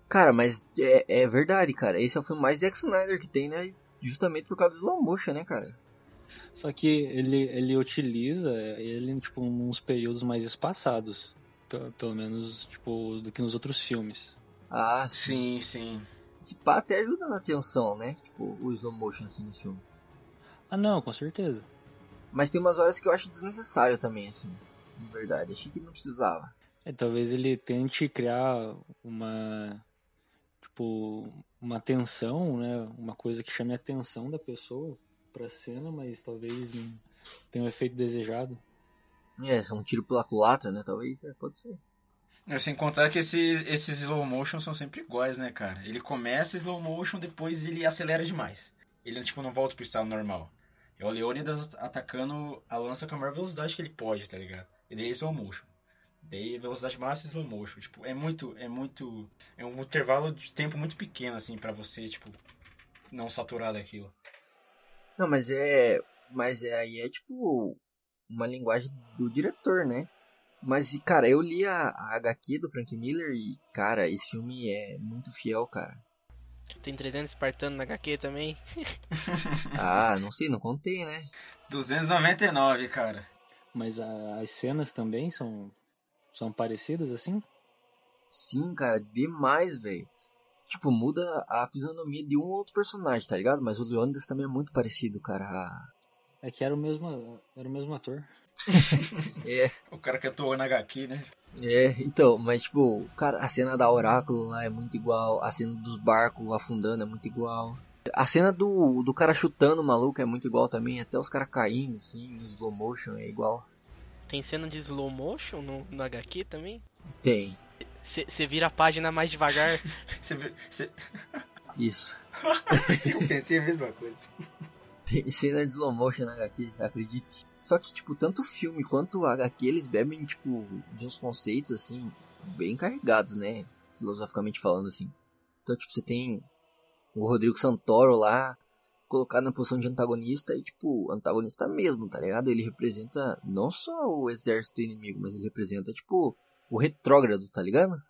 Cara, mas é, é verdade, cara. Esse é o filme mais Zack Snyder que tem, né? Justamente por causa do slow motion, né, cara? Só que ele, ele utiliza ele, tipo, uns períodos mais espaçados. Pelo, pelo menos, tipo, do que nos outros filmes. Ah, sim, sim. Esse pá até ajuda na tensão, né? Tipo, o slow motion assim nesse filme. Ah, não, com certeza. Mas tem umas horas que eu acho desnecessário também, assim. Na verdade, achei que não precisava. É, talvez ele tente criar uma. Tipo, uma tensão, né? Uma coisa que chame a atenção da pessoa pra cena, mas talvez não tenha o um efeito desejado. É, um tiro pela culatra, né? Talvez, é, pode ser. É, sem contar que esses, esses slow motion são sempre iguais, né, cara? Ele começa slow motion, depois ele acelera demais. Ele, tipo, não volta pro estado normal. É o Leônidas atacando a lança com a maior velocidade que ele pode, tá ligado? E daí slow motion. Daí velocidade máxima slow motion. Tipo, é muito, é muito... É um intervalo de tempo muito pequeno, assim, para você, tipo, não saturar daquilo. Não, mas é... Mas é, aí é, tipo, uma linguagem do diretor, né? Mas, cara, eu li a, a HQ do Frank Miller e, cara, esse filme é muito fiel, cara. Tem 300 espartanos na HQ também? ah, não sei, não contei, né? 299, cara. Mas a, as cenas também são, são parecidas assim? Sim, cara, demais, velho. Tipo, muda a fisionomia de um ou outro personagem, tá ligado? Mas o Leônidas também é muito parecido, cara. É que era o mesmo, era o mesmo ator. é. O cara que atuou na HQ, né? É, então, mas tipo, cara, a cena da Oráculo lá é muito igual, a cena dos barcos afundando é muito igual. A cena do, do cara chutando o maluco é muito igual também, até os caras caindo assim, em slow motion é igual. Tem cena de slow motion no, no HQ também? Tem. Você vira a página mais devagar. Você cê... Isso. Eu pensei a mesma coisa. Tem cena de slow motion na HQ, acredite. Só que, tipo, tanto o filme quanto o HQ, eles bebem, tipo, de uns conceitos, assim, bem carregados, né? Filosoficamente falando, assim. Então, tipo, você tem o Rodrigo Santoro lá, colocado na posição de antagonista, e, tipo, antagonista mesmo, tá ligado? Ele representa não só o exército inimigo, mas ele representa, tipo, o retrógrado, tá ligado?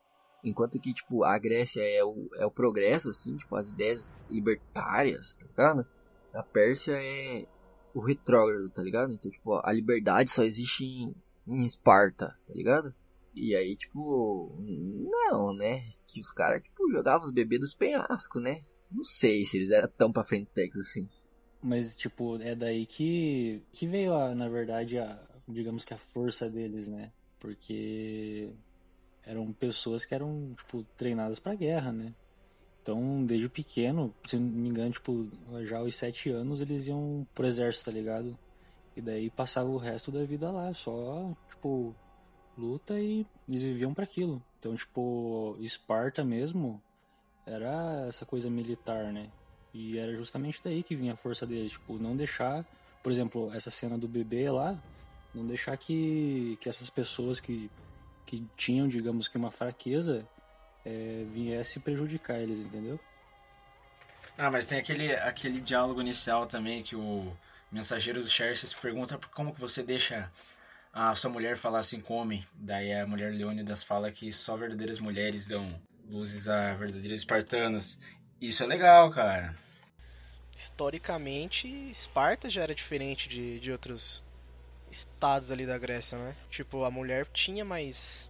Enquanto que, tipo, a Grécia é o, é o progresso, assim, tipo, as ideias libertárias, tá ligado? A Pérsia é o retrógrado, tá ligado? Então, tipo, a liberdade só existe em, em Esparta, tá ligado? E aí, tipo, não, né? Que os caras, tipo, jogavam os bebês dos penhascos, né? Não sei se eles eram tão pra frente assim. Mas, tipo, é daí que, que veio, a, na verdade, a, digamos que a força deles, né? Porque eram pessoas que eram, tipo, treinadas pra guerra, né? Então, desde pequeno, se não me engano, tipo, já aos sete anos eles iam pro exército, tá ligado? E daí passava o resto da vida lá, só, tipo, luta e eles viviam para aquilo. Então, tipo, Esparta mesmo era essa coisa militar, né? E era justamente daí que vinha a força deles, tipo, não deixar, por exemplo, essa cena do bebê lá, não deixar que, que essas pessoas que, que tinham, digamos que uma fraqueza, é, viesse prejudicar eles, entendeu? Ah, mas tem aquele, aquele diálogo inicial também que o mensageiro do Xerxes pergunta como que você deixa a sua mulher falar assim com homem. Daí a mulher Leônidas fala que só verdadeiras mulheres dão luzes a verdadeiros espartanos. Isso é legal, cara. historicamente, Esparta já era diferente de, de outros estados ali da Grécia, né? Tipo, a mulher tinha mais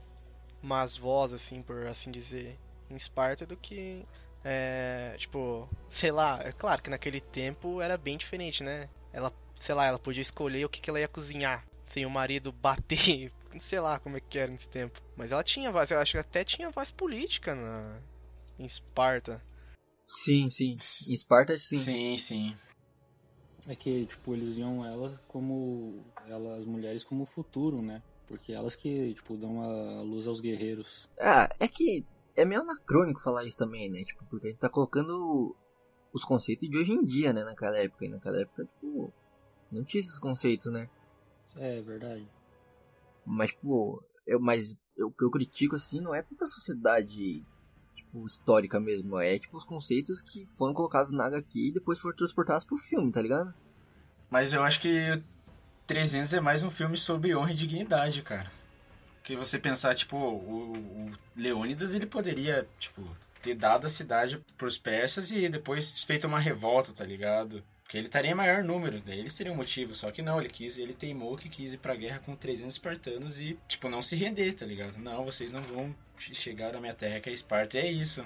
mais voz, assim, por assim dizer, em Esparta do que é, tipo, sei lá, é claro que naquele tempo era bem diferente, né? Ela, sei lá, ela podia escolher o que, que ela ia cozinhar, sem o marido bater, sei lá como é que era nesse tempo. Mas ela tinha voz, eu acho que até tinha voz política na, em Esparta. Sim, sim. Em Esparta, sim. Sim, sim. É que, tipo, eles iam ela como. Ela, as mulheres como futuro, né? Porque elas que, tipo, dão a luz aos guerreiros. Ah, é que é meio anacrônico falar isso também, né? Tipo, porque a gente tá colocando os conceitos de hoje em dia, né? Naquela época. E naquela época, tipo, não tinha esses conceitos, né? É, verdade. Mas, tipo, eu, mas eu- o que eu critico, assim, não é tanta sociedade, tipo, histórica mesmo. É, tipo, os conceitos que foram colocados na HQ e depois foram transportados pro filme, tá ligado? Mas eu acho que 300 é mais um filme sobre honra e dignidade, cara. Que você pensar, tipo, o, o Leônidas, ele poderia, tipo, ter dado a cidade pros persas e depois feito uma revolta, tá ligado? Porque ele estaria em maior número, daí eles teriam motivo, só que não, ele quis, ele teimou que quis ir pra guerra com 300 espartanos e, tipo, não se render, tá ligado? Não, vocês não vão che- chegar na minha terra que é Esparta, e é isso.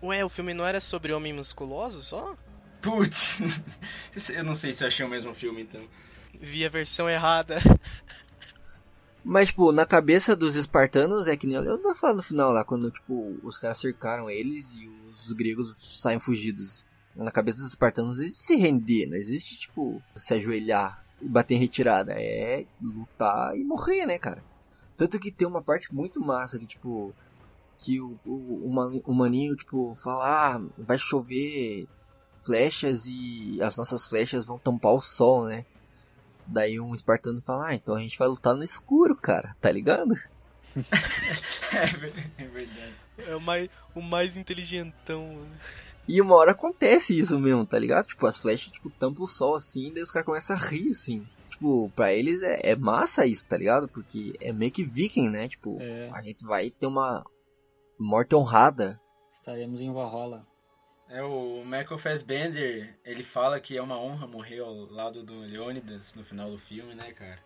Ué, o filme não era sobre homem musculoso só? Putz, eu não sei se eu achei o mesmo filme, então. Vi a versão errada. Mas, tipo, na cabeça dos espartanos é que nem o Leandro fala no final lá, quando, tipo, os caras cercaram eles e os gregos saem fugidos. Na cabeça dos espartanos existe se render, não existe, tipo, se ajoelhar e bater em retirada. É lutar e morrer, né, cara? Tanto que tem uma parte muito massa que, tipo, que o, o, o maninho, tipo, fala, ah, vai chover flechas e as nossas flechas vão tampar o sol, né? Daí um espartano fala, ah, então a gente vai lutar no escuro, cara, tá ligado? É é verdade. É o mais, o mais inteligentão. E uma hora acontece isso mesmo, tá ligado? Tipo, as flechas, tipo, tampam o sol assim, daí os caras começam a rir, assim. Tipo, pra eles é, é massa isso, tá ligado? Porque é meio que viking, né? Tipo, É, a gente vai ter uma morte honrada. estaremos em Valhalla. É, o Michael Fassbender, ele fala que é uma honra morrer ao lado do Leônidas no final do filme, né, cara?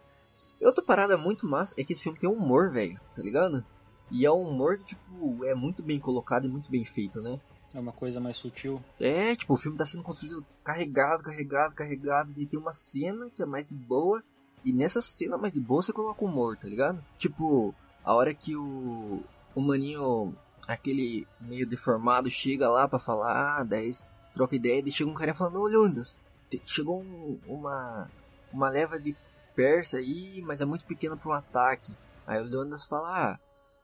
E outra parada muito massa é que esse filme tem humor, velho, tá ligado? E é um humor que, tipo, é muito bem colocado e muito bem feito, né? É uma coisa mais sutil. É, tipo, o filme tá sendo construído carregado, carregado, carregado, e tem uma cena que é mais de boa, e nessa cena mais de boa você coloca o humor, tá ligado? Tipo, a hora que o, o maninho, aquele meio deformado, chega lá pra falar, ah, daí troca ideia, e chega um cara falando, ô Leônidas, te- chegou um- uma, uma leva de persa aí, mas é muito pequena pra um ataque. Aí o Leônidas fala, ah,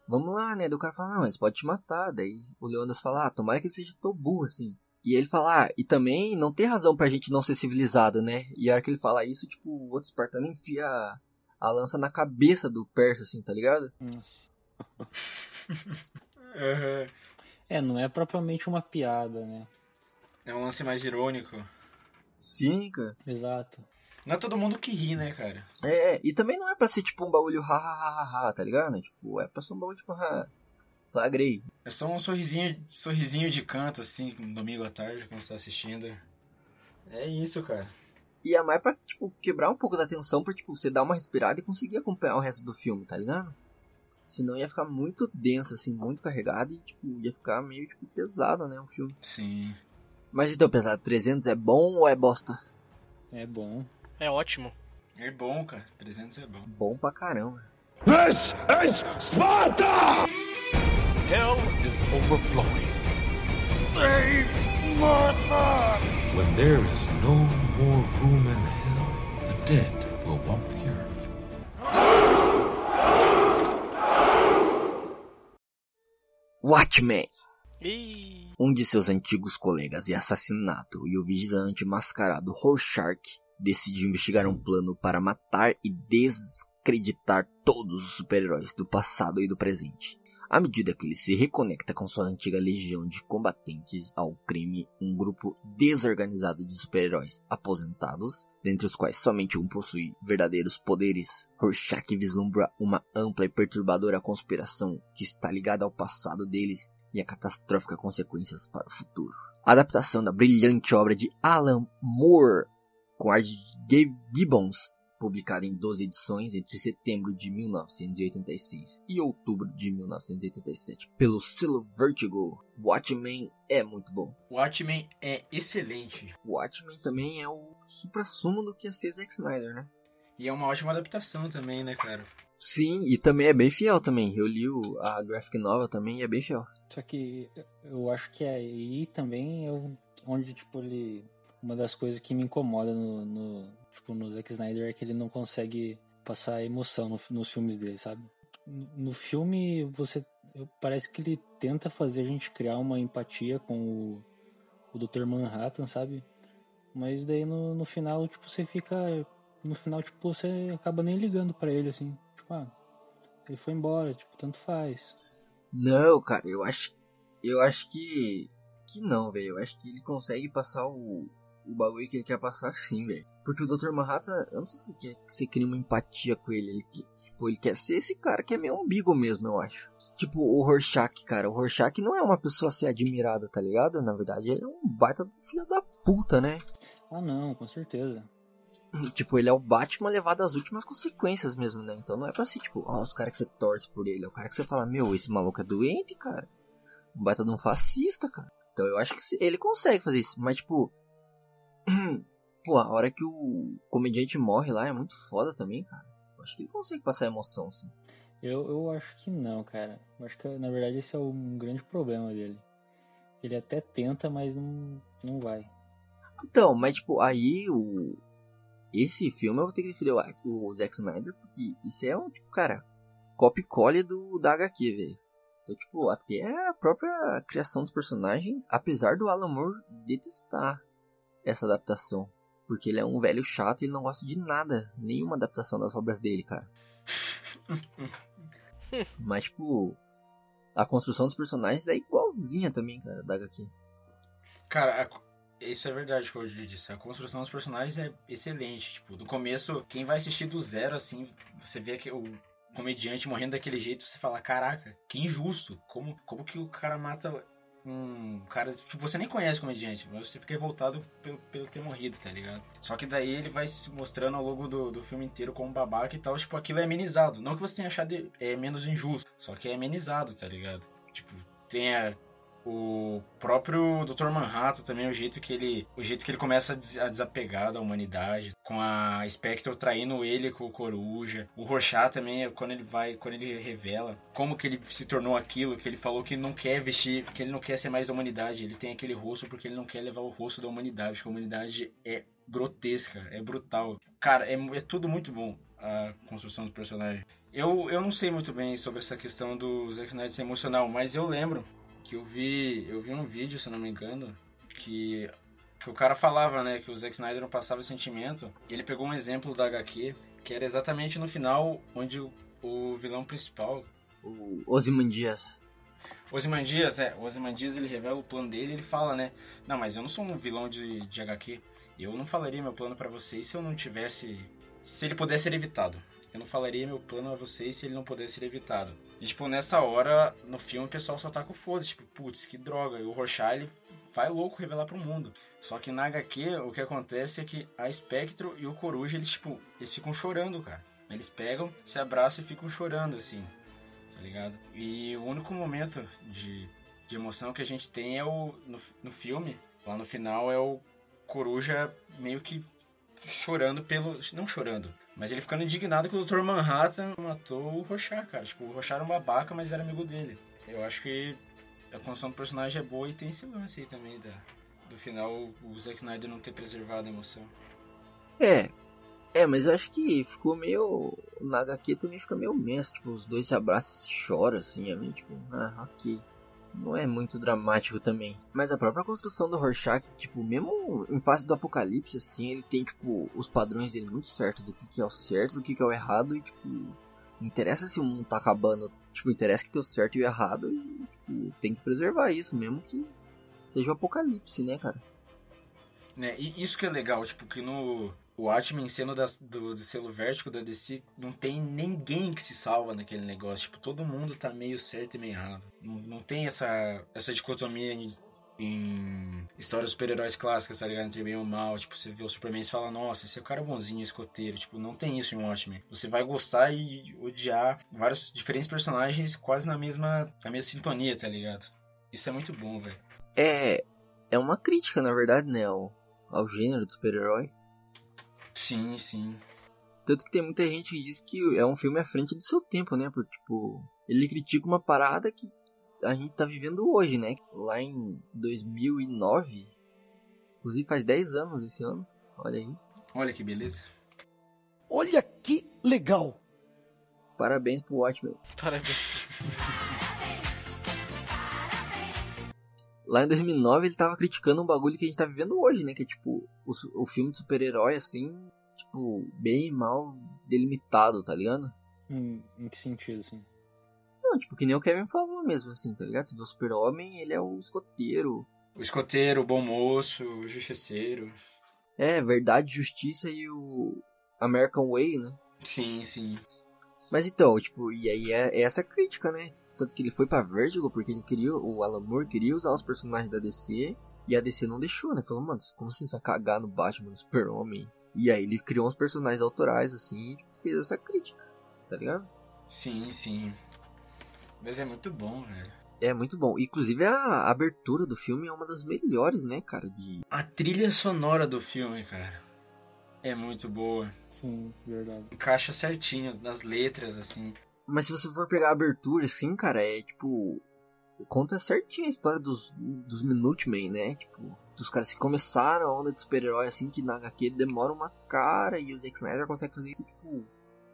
vamos lá, né? Daí o cara fala, não, mas pode te matar. Daí o Leônidas fala, ah, tomara que ele seja tão burro assim. E ele fala, ah, e também não tem razão pra gente não ser civilizado, né? E a hora que ele fala isso, tipo, o outro espartano enfia a, a lança na cabeça do persa, assim, tá ligado? Nossa. Uhum. É, não é propriamente uma piada, né? É um lance mais irônico. Sim, cara. Exato. Não é todo mundo que ri, né, cara? É, e também não é pra ser tipo um bagulho ha ha ha ha, ha tá ligado? Tipo, é pra ser um bagulho tipo, ha, flagrei. É só um sorrisinho, sorrisinho de canto, assim, um domingo à tarde, quando você tá assistindo. É isso, cara. E é mais pra, tipo, quebrar um pouco da tensão pra, tipo, você dar uma respirada e conseguir acompanhar o resto do filme, tá ligado? Senão ia ficar muito denso, assim, muito carregado e, tipo, ia ficar meio, tipo, pesado, né, o filme. Sim. Mas então, pesado, 300 é bom ou é bosta? É bom. É ótimo. É bom, cara. 300 é bom. Bom pra caramba. This is Sparta! Hell is overflowing. Save Martha! When there is no more room in hell, the dead Watchmen! Ih, Um de seus antigos colegas é assassinado e o vigilante mascarado Rorschach decide investigar um plano para matar e descreditar todos os super-heróis do passado e do presente. À medida que ele se reconecta com sua antiga legião de combatentes ao crime, um grupo desorganizado de super-heróis aposentados, dentre os quais somente um possui verdadeiros poderes, Rorschach vislumbra uma ampla e perturbadora conspiração que está ligada ao passado deles e a catastrófica consequências para o futuro. adaptação da brilhante obra de Alan Moore, com arte de Gabe Gibbons, publicada em 12 edições entre setembro de 1986 e outubro de 1987 pelo selo Vertigo. Watchmen é muito bom. Watchmen é excelente. Watchmen também é o supra-sumo do que é ser Zack Snyder, né? E é uma ótima adaptação também, né, cara? Sim, e também é bem fiel também. Eu li o- a graphic novel também e é bem fiel. Só que eu acho que aí também é onde, tipo, ele. Uma das coisas que me incomoda no, no, tipo, no Zack Snyder é que ele não consegue passar emoção no- nos filmes dele, sabe? No filme, você. Parece que ele tenta fazer a gente criar uma empatia com o, o Dr. Manhattan, sabe? Mas daí no, no final, tipo, você fica. No final, tipo, você acaba nem ligando pra ele, assim. Tipo, ah, ele foi embora, tipo, tanto faz. Não, cara, eu acho. Eu acho que. Que não, velho. Eu acho que ele consegue passar o. O bagulho que ele quer passar sim, velho. Porque o Dr. Manhattan, eu não sei se ele quer que você crie uma empatia com ele. Ele, tipo, ele quer ser esse cara que é meio umbigo mesmo, eu acho. Tipo, o Rorschach, cara. O Rorschach não é uma pessoa a ser admirada, tá ligado? Na verdade, ele é um baita filho da puta, né? Ah, não, com certeza. Tipo, ele é o Batman levado às últimas consequências mesmo, né? Então não é pra ser, tipo, ó, os caras que você torce por ele. É o cara que você fala, meu, esse maluco é doente, cara. Um baita de um fascista, cara. Então eu acho que ele consegue fazer isso. Mas, tipo... Pô, a hora que o comediante morre lá é muito foda também, cara. Eu acho que ele consegue passar emoção, sim. Eu, eu acho que não, cara. Eu acho que, na verdade, esse é um grande problema dele. Ele até tenta, mas não, não vai. Então, mas, tipo, aí o... Esse filme eu vou ter que defender o, o Zack Snyder, porque isso é um, tipo, cara, copy-cole do, da HQ, velho. Então, tipo, até a própria criação dos personagens, apesar do Alan Moore detestar essa adaptação. Porque ele é um velho chato e ele não gosta de nada, nenhuma adaptação das obras dele, cara. Mas, tipo, a construção dos personagens é igualzinha também, cara, da HQ. Cara, a- isso é verdade que eu disse. A construção dos personagens é excelente. Tipo, do começo, quem vai assistir do zero, assim, você vê que o comediante morrendo daquele jeito, você fala, caraca, que injusto. Como, como que o cara mata um cara. Tipo, você nem conhece o comediante, mas você fica revoltado pelo, pelo ter morrido, tá ligado? Só que daí ele vai se mostrando ao longo do, do filme inteiro como babaca e tal. Tipo, aquilo é amenizado. Não que você tenha achado é, menos injusto, só que é amenizado, tá ligado? Tipo, tem a, o próprio Dr. Manhattan também, o jeito que ele, o jeito que ele começa a, des- a desapegar da humanidade, com a Spectre traindo ele com o Coruja. O Rorschach também, quando ele vai, quando ele revela como que ele se tornou aquilo, que ele falou que não quer vestir, que ele não quer ser mais da humanidade, ele tem aquele rosto porque ele não quer levar o rosto da humanidade, porque a humanidade é grotesca, é brutal. Cara, é, é tudo muito bom a construção do personagem. Eu, eu não sei muito bem sobre essa questão do Zack Snyder ser emocional, mas eu lembro que eu vi, eu vi um vídeo, se eu não me engano, que, que o cara falava, né, que o Zack Snyder não passava sentimento. E ele pegou um exemplo da HQ, que era exatamente no final, onde o, o vilão principal, O Ozymandias. Ozymandias, é, o Ozymandias ele revela o plano dele e ele fala, né, não, mas eu não sou um vilão de, de HQ, eu não falaria meu plano pra vocês se eu não tivesse, se ele pudesse ser evitado. Eu não falaria meu plano a vocês se ele não pudesse ser evitado. E, tipo, nessa hora, no filme, o pessoal só tá com foda, tipo, putz, que droga. E o Rorschach, ele vai louco revelar pro mundo. Só que na HQ, o que acontece é que a Spectro e o Coruja, eles, tipo, eles ficam chorando, cara. Eles pegam, se abraçam e ficam chorando, assim, tá ligado? E o único momento de, de emoção que a gente tem é o, no, no filme, lá no final, é o Coruja meio que chorando pelo... não chorando, mas ele ficando indignado que o Dr. Manhattan matou o Rorschach, cara. Tipo, o Rorschach era um babaca, mas era amigo dele. Eu acho que a construção do personagem é boa e tem esse lance aí também da, do final o Zack Snyder não ter preservado a emoção. É. É, mas eu acho que ficou meio. Na HQ também fica meio menos. Tipo, os dois se abraçam e choram assim. É meio tipo, ah, ok. Não é muito dramático também. Mas a própria construção do Rorschach, tipo, mesmo em fase do apocalipse, assim, ele tem, tipo, os padrões dele muito certo do que, que é o certo, do que, que é o errado, e, tipo, não interessa se o mundo tá acabando, tipo, interessa que tem o certo e o errado, e, tipo, tem que preservar isso, mesmo que seja o apocalipse, né, cara? Né? E isso que é legal, tipo, que no o Watchmen sendo da, do, do selo vértigo da DC, não tem ninguém que se salva naquele negócio. Tipo, todo mundo tá meio certo e meio errado. Não, não tem essa, essa dicotomia em histórias de super-heróis clássicas, tá ligado? Entre bem ou mal. Tipo, você vê o Superman e fala, nossa, esse é o cara bonzinho, escoteiro. Tipo, não tem isso em Watchmen. Você vai gostar e odiar vários diferentes personagens quase na mesma, na mesma sintonia, tá ligado? Isso é muito bom, velho. É. É uma crítica, na verdade, né? Ao, ao gênero do super-herói. Sim, sim. Tanto que tem muita gente que diz que é um filme à frente do seu tempo, né? Porque, tipo, ele critica uma parada que a gente tá vivendo hoje, né? Lá em 2009, inclusive faz 10 anos esse ano, olha aí. Olha que beleza. Olha que legal. Parabéns pro Watchmen. Parabéns. Lá em 2009 ele tava criticando um bagulho que a gente tá vivendo hoje, né? Que é tipo, o, o filme de super-herói, assim, tipo, bem mal delimitado, tá ligado? Em, em que sentido, assim? Não, tipo, que nem o Kevin falou mesmo, assim, tá ligado? Você vê o super-homem, ele é o escoteiro. O escoteiro, o bom moço, o justiceiro. É, verdade, justiça e o American Way, né? Sim, sim. Mas então, tipo, e aí é, é essa crítica, né? Tanto que ele foi pra Vertigo porque ele queria, o Alan Moore queria usar os personagens da DC e a DC não deixou, né? Falou, mano, como você vai cagar no Batman, no Super-Homem? E aí ele criou uns personagens autorais, assim, e fez essa crítica, tá ligado? Sim, sim. Mas é muito bom, velho. É muito bom. Inclusive a abertura do filme é uma das melhores, né, cara? De... A trilha sonora do filme, cara, é muito boa. Sim, verdade. Encaixa certinho nas letras, assim. Mas se você for pegar a abertura, assim, cara, é tipo. Conta certinho a história dos, dos Minutemen, né? Tipo, dos caras que começaram a onda de super-herói, assim, que na HQ demora uma cara e o Zack Snyder consegue fazer isso, tipo,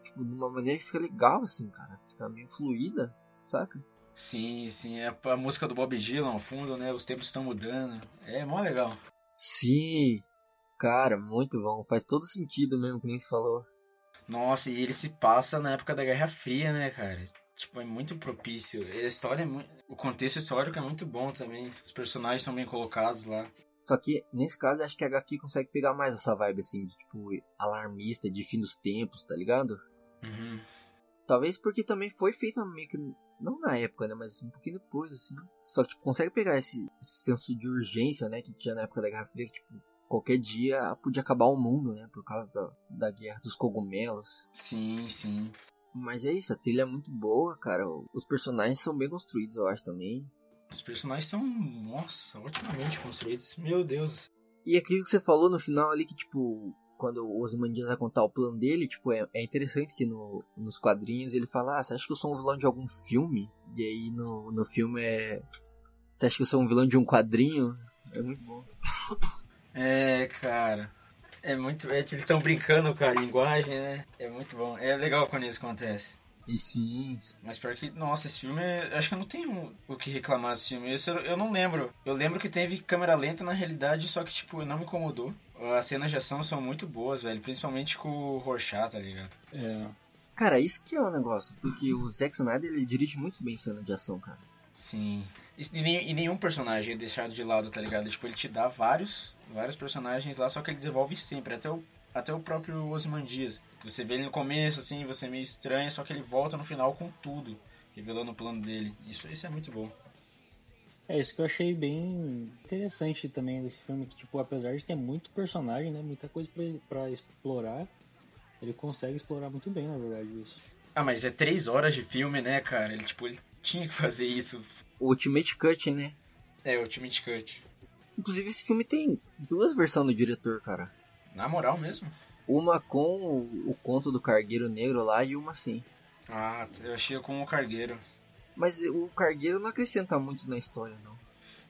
tipo, de uma maneira que fica legal, assim, cara. Fica meio fluida, saca? Sim, sim. É a música do Bob Dylan ao fundo, né? Os tempos estão mudando. É mó legal. Sim, cara, muito bom. Faz todo sentido mesmo, que nem você falou. Nossa, e ele se passa na época da Guerra Fria, né, cara? Tipo, é muito propício. A história é muito... O contexto histórico é muito bom também. Os personagens são bem colocados lá. Só que, nesse caso, acho que a HQ consegue pegar mais essa vibe, assim, de, tipo, alarmista, de fim dos tempos, tá ligado? Uhum. Talvez porque também foi feita meio que. Não na época, né? Mas um pouquinho depois, assim. Só que tipo, consegue pegar esse, esse senso de urgência, né? Que tinha na época da Guerra Fria, que, tipo, qualquer dia podia acabar o mundo, né? Por causa da, da guerra dos cogumelos. Sim, sim. Mas é isso, a trilha é muito boa, cara. Os personagens são bem construídos, eu acho também. Os personagens são, nossa, otimamente construídos. Meu Deus. E aquilo que você falou no final ali, que tipo, quando o Ozymandias vai contar o plano dele, tipo, é, é interessante que no, nos quadrinhos ele fala, ah, você acha que eu sou um vilão de algum filme? E aí no, no filme é. Você acha que eu sou um vilão de um quadrinho? É muito bom. É, cara. É muito. É, eles estão brincando com a linguagem, né? É muito bom. É legal quando isso acontece. E sim. Mas pior que, nossa, esse filme, acho que eu não tenho o que reclamar desse filme. Esse eu, eu não lembro. Eu lembro que teve câmera lenta na realidade, só que, tipo, não me incomodou. As cenas de ação são muito boas, velho. Principalmente com o Rorschach, tá ligado? É. Cara, isso que é o negócio. Porque o Zack Snyder, ele dirige muito bem cena de ação, cara. Sim. E, e e nenhum personagem é deixado de lado, tá ligado? Tipo, ele te dá vários, vários personagens lá, só que ele desenvolve sempre. Até o, até o próprio Ozymandias. Você vê ele no começo, assim, você é meio estranho, só que ele volta no final com tudo. Revelando o plano dele. Isso, isso é muito bom. É isso que eu achei bem interessante também desse filme, que tipo, apesar de ter muito personagem, né, muita coisa pra, pra explorar, ele consegue explorar muito bem, na verdade, isso. Ah, mas é três horas de filme, né, cara? Ele, tipo, ele tinha que fazer isso. O Ultimate Cut, né? É, o Ultimate Cut. Inclusive esse filme tem duas versões do diretor, cara. Na moral mesmo. Uma com o, o conto do Cargueiro Negro lá e uma sem. Ah, eu achei com o Cargueiro. Mas o Cargueiro não acrescenta muito na história, não.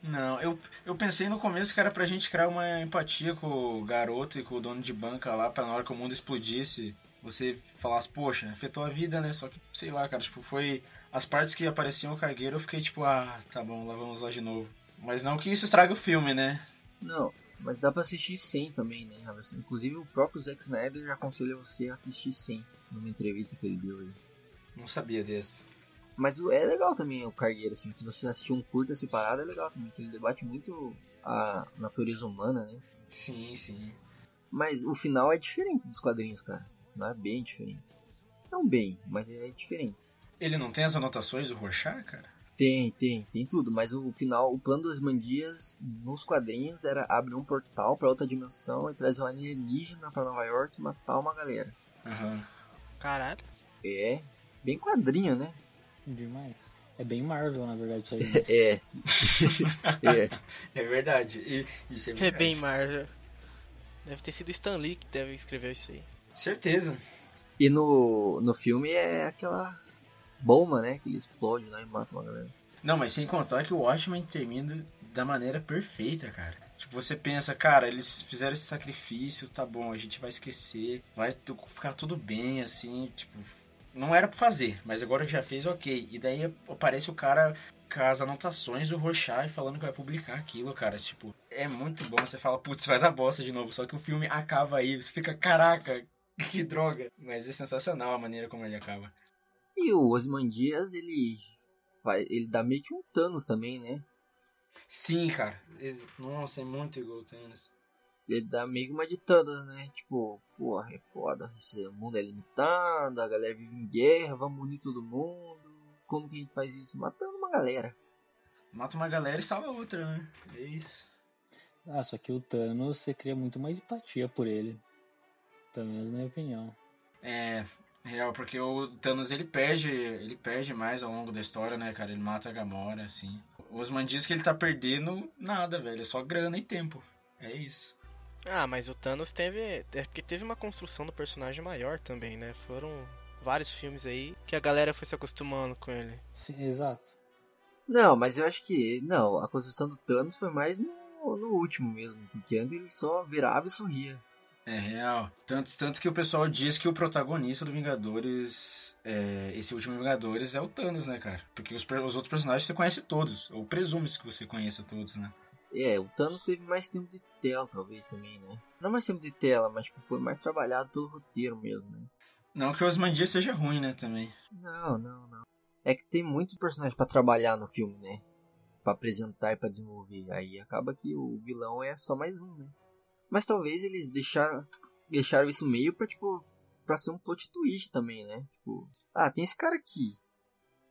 Não, eu, eu pensei no começo que era pra gente criar uma empatia com o garoto e com o dono de banca lá, pra na hora que o mundo explodisse, você falasse, poxa, afetou a vida, né? Só que, sei lá, cara, tipo, foi. As partes que apareciam o cargueiro eu fiquei tipo, ah, tá bom, lá vamos lá de novo. Mas não que isso estrague o filme, né? Não, mas dá pra assistir sem também, né, Robertson? Inclusive o próprio Zack Snyder já aconselha você a assistir sem, numa entrevista que ele deu aí. Não sabia desse. Mas é legal também o Cargueiro, assim, se você assistir um curta separado é legal também, porque ele debate muito a natureza humana, né? Sim, sim. Mas o final é diferente dos quadrinhos, cara. Não é bem diferente. Não bem, mas é diferente. Ele não tem as anotações do Rorschach, cara? Tem, tem, tem tudo, mas o final, o plano dos Mandias nos quadrinhos era abrir um portal pra outra dimensão e trazer um alienígena pra Nova York e matar uma galera. Aham. Caralho. É, bem quadrinho, né? Demais. É bem Marvel, na verdade, isso aí. né? É. é. É verdade. E, isso é, É bem Marvel. Deve ter sido Stan Lee que deve escrever isso aí. Certeza. E no, no filme é aquela bomba, né? Que ele explode lá e mata uma galera. Não, mas sem contar que o Watchmen termina da maneira perfeita, cara. Tipo, você pensa, cara, eles fizeram esse sacrifício, tá bom, a gente vai esquecer, vai ficar tudo bem, assim, tipo, não era pra fazer, mas agora já fez, ok. E daí aparece o cara com as anotações do Rorschach falando que vai publicar aquilo, cara. Tipo, é muito bom. Você fala, putz, vai dar bosta de novo. Só que o filme acaba aí, você fica, caraca, que droga. Mas é sensacional a maneira como ele acaba. E o Osmandias, ele faz, ele dá meio que um Thanos também, né? Sim, cara. Nossa, é muito igual o Thanos. Ele dá meio que uma de Thanos, né? Tipo, porra, é foda. Esse mundo é limitado, a galera vive em guerra, vamos unir todo mundo. Como que a gente faz isso? Matando uma galera. Mata uma galera e salva outra, né? É isso. Ah, só que o Thanos, você cria muito mais empatia por ele. Pelo menos na minha opinião. É, real, porque o Thanos ele perde, ele perde mais ao longo da história, né, cara? Ele mata a Gamora, assim. O Osman diz que ele tá perdendo nada, velho. É só grana e tempo. É isso. Ah, mas o Thanos teve. É porque teve uma construção do personagem maior também, né? Foram vários filmes aí que a galera foi se acostumando com ele. Sim, exato. Não, mas eu acho que. Não, a construção do Thanos foi mais no, no último mesmo. Porque antes ele só virava e sorria. É real. Tanto, tanto que o pessoal diz que o protagonista do Vingadores, é, esse último Vingadores, é o Thanos, né, cara? Porque os, os outros personagens você conhece todos. Ou presume-se que você conheça todos, né? É, o Thanos teve mais tempo de tela, talvez também, né? Não mais tempo de tela, mas tipo, foi mais trabalhado pelo roteiro mesmo, né? Não que o Osmandia seja ruim, né, também. Não, não, não. É que tem muitos personagens pra trabalhar no filme, né? Pra apresentar e pra desenvolver. Aí acaba que o vilão é só mais um, né? Mas talvez eles deixaram, deixaram isso meio pra, tipo, pra ser um plot twist também, né? Tipo, ah, tem esse cara aqui.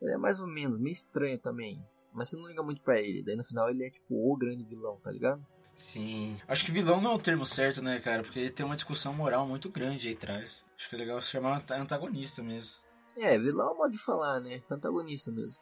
Ele é mais ou menos, meio estranho também. Mas você não liga muito pra ele. Daí no final ele é, tipo, o grande vilão, tá ligado? Sim. Acho que vilão não é o termo certo, né, cara? Porque ele tem uma discussão moral muito grande aí atrás. Acho que é legal se chamar anta- antagonista mesmo. É, vilão é um modo de falar, né? Antagonista mesmo.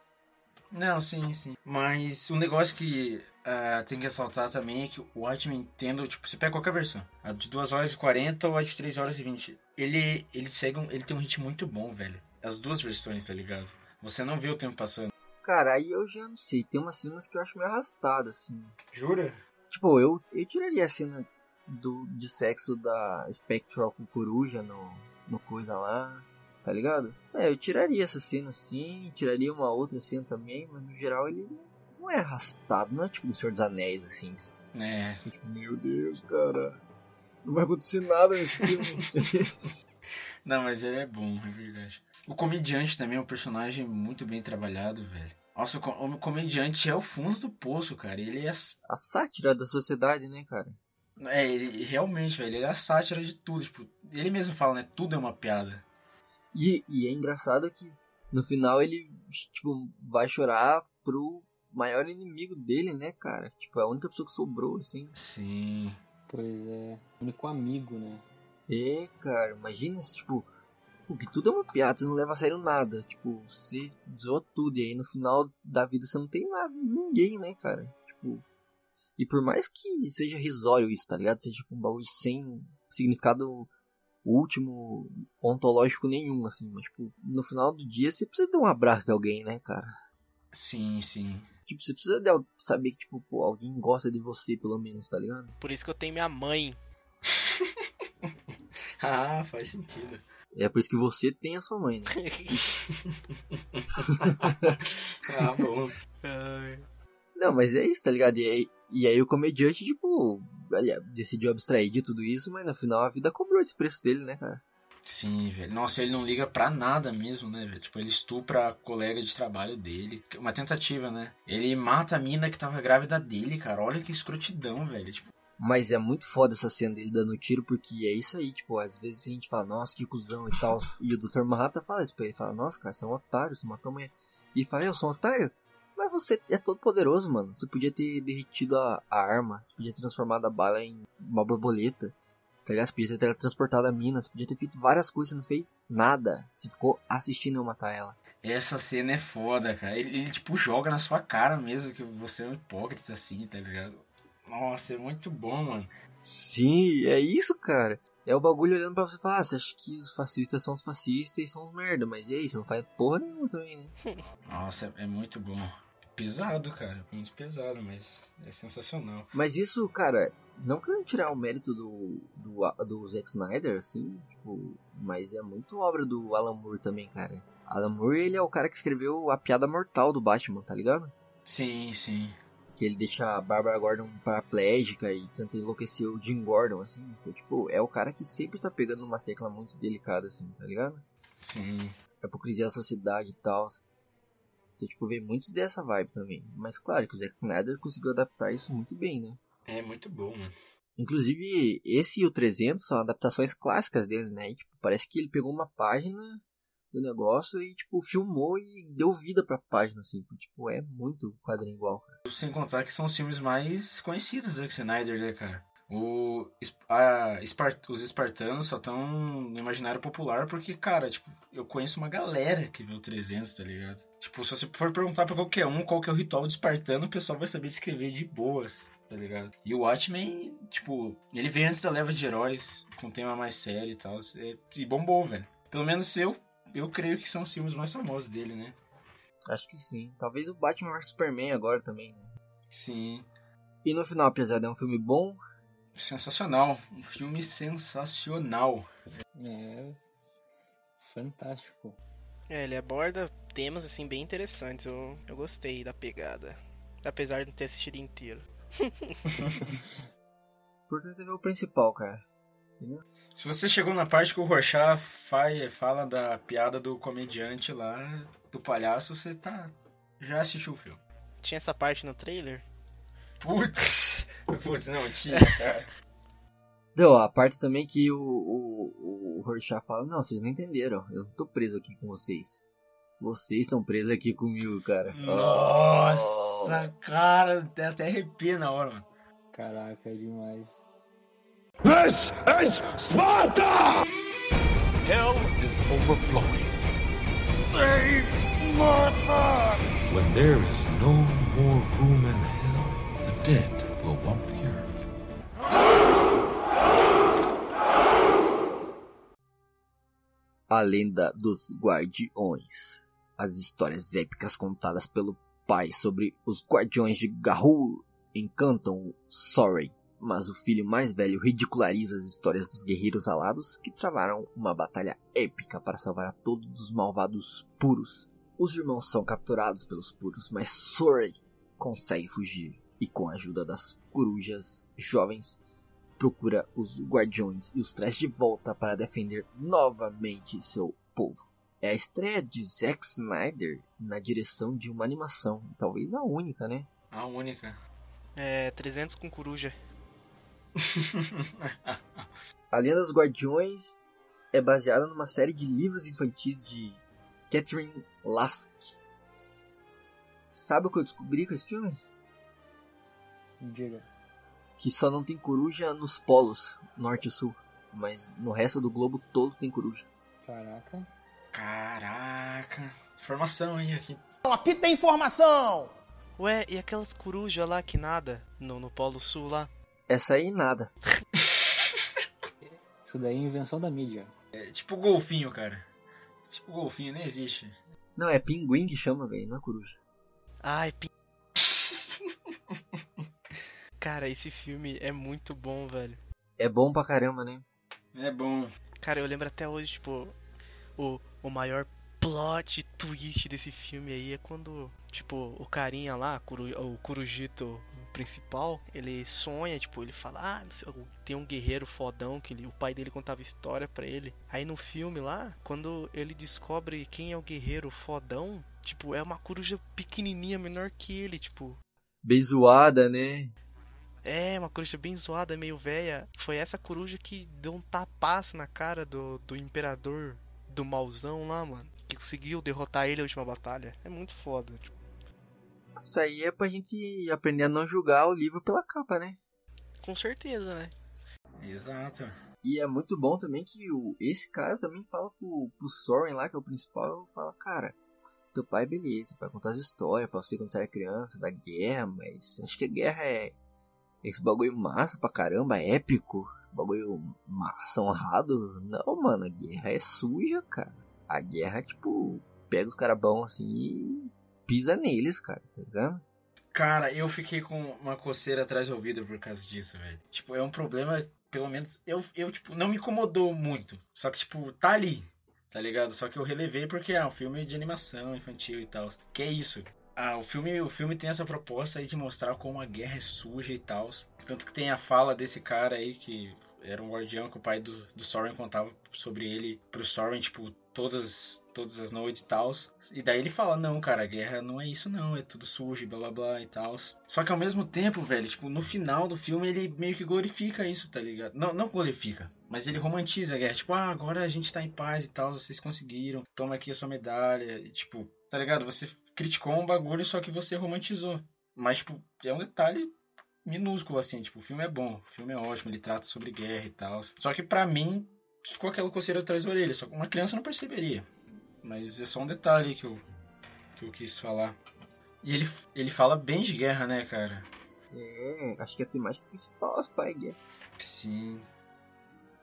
Não, sim, sim. Mas um negócio que ah, tem que ressaltar também que o Watchmen, tendo, tipo, você pega qualquer versão, a de 2 horas e 40 ou a de 3 horas e 20, ele, ele segue um, ele tem um ritmo muito bom, velho. As duas versões, tá ligado? Você não vê o tempo passando. Cara, aí eu já não sei. Tem umas cenas que eu acho meio arrastadas, assim. Jura? Tipo, eu, eu tiraria a cena do, de sexo da Spectral com Coruja no, no coisa lá, tá ligado? É, eu tiraria essa cena assim, tiraria uma outra cena também, mas no geral ele não é arrastado, não é tipo no Senhor dos Anéis, assim. É. Meu Deus, cara, não vai acontecer nada nesse filme. Não, mas ele é bom, é verdade. O comediante também é um personagem muito bem trabalhado, velho. Nossa, o, o comediante é o fundo do poço, cara. Ele é a sátira da sociedade, né, cara? É, ele realmente, velho, ele é a sátira de tudo. Tipo, ele mesmo fala, né? Tudo é uma piada. E, e é engraçado que no final ele, tipo, vai chorar pro maior inimigo dele, né, cara? Tipo, é a única pessoa que sobrou, assim. Sim. Pois é. O único amigo, né? É, cara, imagina se, tipo, que tudo é uma piada, você não leva a sério nada. Tipo, você zoa tudo e aí no final da vida você não tem nada, ninguém, né, cara? Tipo, e por mais que seja risório isso, tá ligado? Seja tipo, um bagulho sem significado último, ontológico nenhum, assim. Mas, tipo, no final do dia você precisa dar um abraço de alguém, né, cara? Sim, sim. Tipo, você precisa de saber que, tipo, pô, alguém gosta de você, pelo menos, tá ligado? Por isso que eu tenho minha mãe. Ah, faz sentido. É por isso que você tem a sua mãe, né? Ah, bom. Não, mas é isso, tá ligado? E aí, e aí o comediante, tipo, olha, decidiu abstrair de tudo isso, mas no final a vida cobrou esse preço dele, né, cara? Sim, velho. Nossa, ele não liga pra nada mesmo, né, velho? Tipo, ele estupra a colega de trabalho dele. Uma tentativa, né? Ele mata a mina que tava grávida dele, cara. Olha que escrotidão, velho. Tipo, Mas é muito foda essa cena dele dando tiro, porque é isso aí, tipo, às vezes a gente fala, nossa, que cuzão e tal. E o Dr. Manhattan fala isso pra ele, fala, nossa, cara, você é um otário, você matou a mulher. E fala, eu sou um otário? Mas você é todo poderoso, mano. Você podia ter derretido a, a arma, podia ter transformado a bala em uma borboleta. Tá ligado? Você podia ter teletransportado a mina, você podia ter feito várias coisas, você não fez nada. Você ficou assistindo eu matar ela. Essa cena é foda, cara. Ele, ele, tipo joga na sua cara mesmo que você é um hipócrita assim, tá ligado? Nossa, é muito bom, mano. Sim, é isso, cara. É o bagulho olhando pra você e falar, ah, você acha que os fascistas são os fascistas e são os merda, mas e aí, você não faz porra nenhuma também, né? Nossa, é, é muito bom. Pesado, cara. Muito pesado, mas é sensacional. Mas isso, cara, não querendo tirar o mérito do, do, do Zack Snyder, assim, tipo, mas é muito obra do Alan Moore também, cara. Alan Moore, ele é o cara que escreveu a piada mortal do Batman, tá ligado? Sim, sim. Que ele deixa a Barbara Gordon paraplégica e tenta enlouquecer o Jim Gordon, assim. Então, tipo, é o cara que sempre tá pegando umas teclas muito delicadas, assim, tá ligado? Sim. A hipocrisia da sociedade e tal. Então, tipo, vem muito dessa vibe também. Mas claro que o Zack Snyder conseguiu adaptar isso muito bem, né? É muito bom, mano. Inclusive, esse e o 300 são adaptações clássicas dele, né? E, tipo, parece que ele pegou uma página do negócio e, tipo, filmou e deu vida pra página, assim. Tipo, é muito quadrinho igual, cara. Sem contar que são os filmes mais conhecidos do Zack Snyder, né, cara? O, a, os espartanos só estão no imaginário popular porque, cara, tipo, eu conheço uma galera que viu 300, tá ligado? Tipo, se você for perguntar pra qualquer um qual que é o ritual do espartano, o pessoal vai saber escrever de boas, tá ligado? E o Watchmen, tipo, ele veio antes da leva de heróis, com tema mais sério e tal, e bombou, velho. Pelo menos eu, eu creio que são os filmes mais famosos dele, né? Acho que sim. Talvez o Batman vs Superman agora também, né? Sim. E no final, apesar de é um filme bom, sensacional. Um filme sensacional. É. Fantástico. É, ele aborda temas assim bem interessantes. Eu, eu gostei da pegada. Apesar de não ter assistido inteiro. Importante ver o principal, cara. Entendeu? Se você chegou na parte que o Rorschach fala da piada do comediante lá, do palhaço, você tá. Já assistiu o filme. Tinha essa parte no trailer? Putz! Putz, não tinha, cara. Não, a parte também que o, o, o Rorschach fala, não, vocês não entenderam, eu não tô preso aqui com vocês. Vocês estão presos aqui comigo, cara. Nossa, oh. cara, até, até arrepia na hora, mano. Caraca, é demais. This is Sparta! Hell is overflowing. Save Martha! When there is no more room in hell, the dead will walk the earth. A lenda dos Guardiões. As histórias épicas contadas pelo pai sobre os Guardiões de Garou encantam Sorry, mas o filho mais velho ridiculariza as histórias dos guerreiros alados que travaram uma batalha épica para salvar a todos os malvados puros. Os irmãos são capturados pelos puros, mas Sorry consegue fugir e com a ajuda das corujas jovens procura os guardiões e os traz de volta para defender novamente seu povo. É a estreia de Zack Snyder na direção de uma animação, talvez a única, né? A única. É, 300 com coruja. a Lenda dos Guardiões é baseada numa série de livros infantis de Catherine Lask. Sabe o que eu descobri com esse filme? Diga. Que só não tem coruja nos polos, norte e sul. Mas no resto do globo todo tem coruja. Caraca. Caraca. Informação, hein, aqui. Aqui tem informação! Ué, e aquelas corujas lá que nada no, no Polo Sul lá? Essa aí nada. Isso daí é invenção da mídia. É tipo golfinho, cara. Tipo golfinho, nem existe. Não, é pinguim que chama, velho, não é coruja. Ai, pinguim. Cara, esse filme é muito bom, velho. É bom pra caramba, né? É bom. Cara, eu lembro até hoje, tipo, o, o maior plot twist desse filme aí é quando, tipo, o carinha lá, o Kurujito principal, ele sonha, tipo, ele fala, ah, tem um guerreiro fodão que ele, o pai dele contava história para ele. Aí no filme lá, quando ele descobre quem é o guerreiro fodão, tipo, é uma coruja pequenininha, menor que ele, tipo. Bem zoada, né? É, uma coruja bem zoada, meio velha. Foi essa coruja que deu um tapaço na cara do, do imperador do mauzão lá, mano. Que conseguiu derrotar ele na última batalha. É muito foda, tipo. Isso aí é pra gente aprender a não julgar o livro pela capa, né? Com certeza, né? Exato. E é muito bom também que o, esse cara também fala pro, pro Soren lá, que é o principal, fala, cara, teu pai beleza, vai contar as histórias pra você quando você era criança, da guerra, mas acho que a guerra é esse bagulho massa pra caramba, épico, bagulho massa, honrado. Não, mano, a guerra é suja, cara. A guerra, tipo, pega os caras bons assim e pisa neles, cara, tá ligado? Cara, eu fiquei com uma coceira atrás do ouvido por causa disso, velho. Tipo, é um problema, pelo menos, eu, eu tipo, não me incomodou muito. Só que, tipo, tá ali, tá ligado? Só que eu relevei porque é um filme de animação infantil e tal. Que é isso. Ah, o filme, o filme tem essa proposta aí de mostrar como a guerra é suja e tal. Tanto que tem a fala desse cara aí que era um guardião que o pai do, do Soren contava sobre ele pro Soren, tipo, todas, todas as noites e tal. E daí ele fala, não, cara, a guerra não é isso não, é tudo sujo, blá blá e tal. Só que ao mesmo tempo, velho, tipo, no final do filme ele meio que glorifica isso, tá ligado? Não, não glorifica, mas ele romantiza a guerra. Tipo, ah, agora a gente tá em paz e tal, vocês conseguiram, toma aqui a sua medalha. E, tipo, tá ligado? Você criticou um bagulho, só que você romantizou. Mas, tipo, é um detalhe minúsculo, assim. Tipo, o filme é bom, o filme é ótimo, ele trata sobre guerra e tal. Só que pra mim, ficou aquela coceira atrás da orelha. Só que uma criança não perceberia. Mas é só um detalhe que eu, que eu quis falar. E ele, ele fala bem de guerra, né, cara? É, acho que a temática principal é guerra. Sim.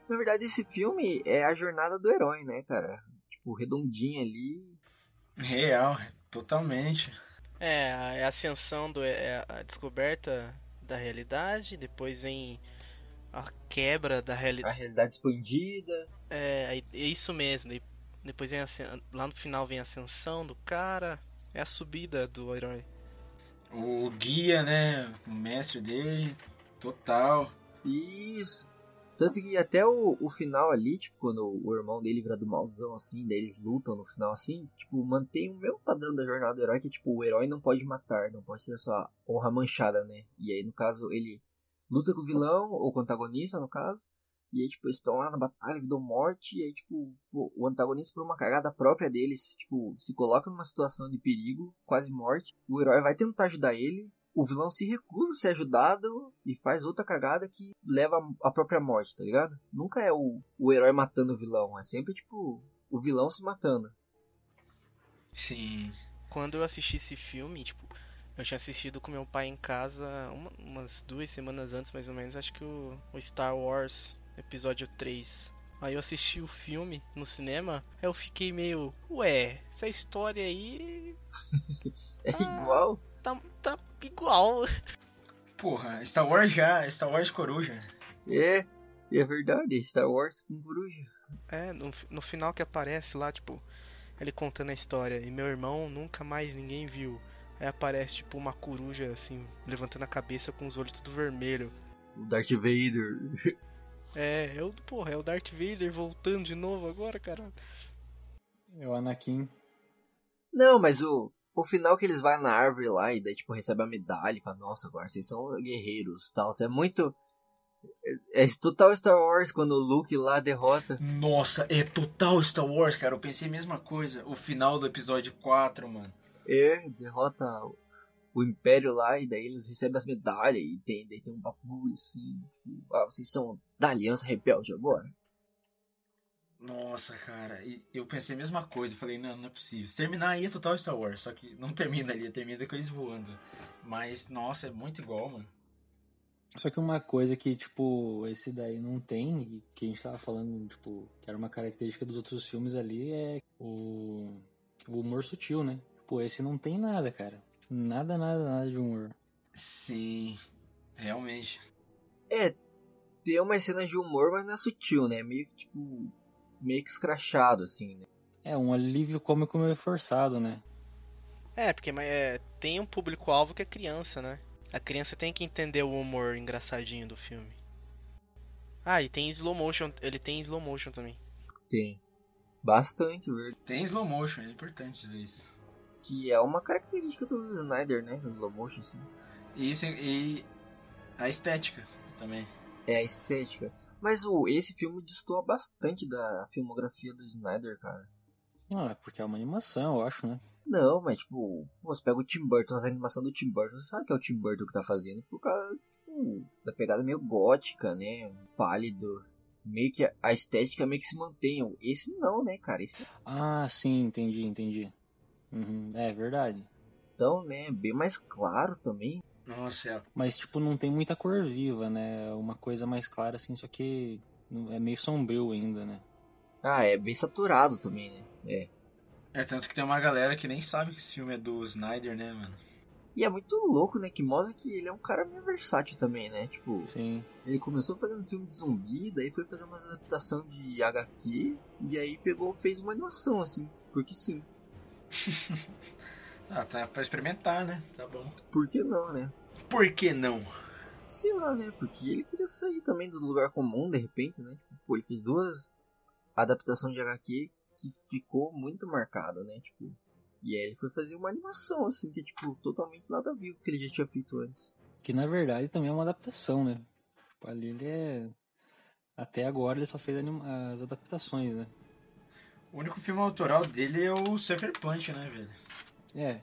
Na verdade, esse filme é a jornada do herói, né, cara? Tipo, redondinho ali. Real, totalmente. É, a ascensão do. É a descoberta da realidade, depois vem a quebra da A realidade. realidade expandida. É, é isso mesmo. e Depois vem a, lá no final vem a ascensão do cara. É a subida do herói. O guia, né? O mestre dele, total. Isso. Tanto que até o, o final ali, tipo, quando o irmão dele vira do malzão assim, daí eles lutam no final assim, tipo, mantém o mesmo padrão da jornada do herói, que tipo, o herói não pode matar, não pode ter sua honra manchada, né? E aí, no caso, ele luta com o vilão, ou com o antagonista, no caso, e aí, tipo, eles estão lá na batalha, vida ou morte, e aí, tipo, o antagonista, por uma cagada própria deles, tipo, se coloca numa situação de perigo, quase morte, o herói vai tentar ajudar ele, o vilão se recusa a ser ajudado e faz outra cagada que leva à própria morte, tá ligado? Nunca é o, o herói matando o vilão, é sempre tipo o vilão se matando. Sim. Quando eu assisti esse filme, tipo, eu tinha assistido com meu pai em casa uma- umas duas semanas antes, mais ou menos, acho que o, o Star Wars Episódio 3. Aí eu assisti o filme no cinema, aí eu fiquei meio, ué, essa história aí É Ah. igual. Tá, tá igual. Porra, Star Wars já, Star Wars coruja. É, é verdade, Star Wars com coruja. É, no, no final que aparece lá, tipo, ele contando a história, e meu irmão nunca mais ninguém viu. Aí aparece, tipo, uma coruja, assim, levantando a cabeça com os olhos tudo vermelho. O Darth Vader. É, eu, porra, é o Darth Vader voltando de novo agora, cara. É o Anakin. Não, mas o, o final que eles vão na árvore lá e daí tipo recebe a medalha e fala, nossa, agora vocês são guerreiros tal. Isso é muito. É, é total Star Wars quando o Luke lá derrota. Nossa, é total Star Wars, cara. Eu pensei a mesma coisa. O final do episódio 4, mano. É, derrota o- Império lá e daí eles recebem as medalhas e tem, daí tem um bagulho assim. Tipo, ah, vocês são da Aliança Rebelde agora. Nossa, cara. E eu pensei a mesma coisa. Falei, não, não é possível. Se terminar aí é total Star Wars. Só que não termina ali, termina com eles voando. Mas, nossa, é muito igual, mano. Só que uma coisa que, tipo, esse daí não tem, e que a gente tava falando, tipo, que era uma característica dos outros filmes ali, é o, o humor sutil, né? Pô, esse não tem nada, cara. Nada, nada, nada de humor. Sim, realmente. É, tem umas cenas de humor, mas não é sutil, né? Meio que tipo. Meio que escrachado, assim, né? É, um alívio cômico meio forçado, né? É, porque é, tem um público-alvo que é criança, né? A criança tem que entender o humor engraçadinho do filme. Ah, e tem slow motion, ele tem slow motion também. Tem. Bastante, verdade. Tem slow motion, é importante dizer isso. Que é uma característica do Snyder, né? O slow motion, assim. E, isso, e a estética também. É a estética. Mas o, esse filme destoa bastante da filmografia do Snyder, cara. Não, é porque é uma animação, eu acho, né? Não, mas tipo, você pega o Tim Burton, a animação do Tim Burton, você sabe que é o Tim Burton que tá fazendo por causa tipo, da pegada meio gótica, né? Pálido. Meio que a estética meio que se mantém. Esse não, né, cara? Esse... Ah, sim, entendi, entendi. Uhum, é verdade. Então, né, bem mais claro também. Nossa, é. Mas, tipo, não tem muita cor viva, né? Uma coisa mais clara, assim, só que é meio sombrio ainda, né? Ah, é bem saturado também, né? É. É, tanto que tem uma galera que nem sabe que esse filme é do Snyder, né, mano? E é muito louco, né? Que mostra que ele é um cara meio versátil também, né? Tipo, Sim. ele começou fazendo filme de zumbi, daí foi fazer uma adaptação de HQ, e aí pegou fez uma animação, assim, porque sim. ah, tá pra experimentar, né? Tá bom. Por que não, né? Por que não? Sei lá, né? Porque ele queria sair também do lugar comum, de repente, né? Tipo, pô, ele fez duas adaptações de HQ que ficou muito marcado, né? Tipo, e aí ele foi fazer uma animação, assim, que é, tipo, totalmente nada a ver com o que ele já tinha feito antes. Que na verdade também é uma adaptação, né? Tipo, ali ele é. Até agora ele só fez as adaptações, né? O único filme autoral dele é o Sucker Punch, né, velho? É.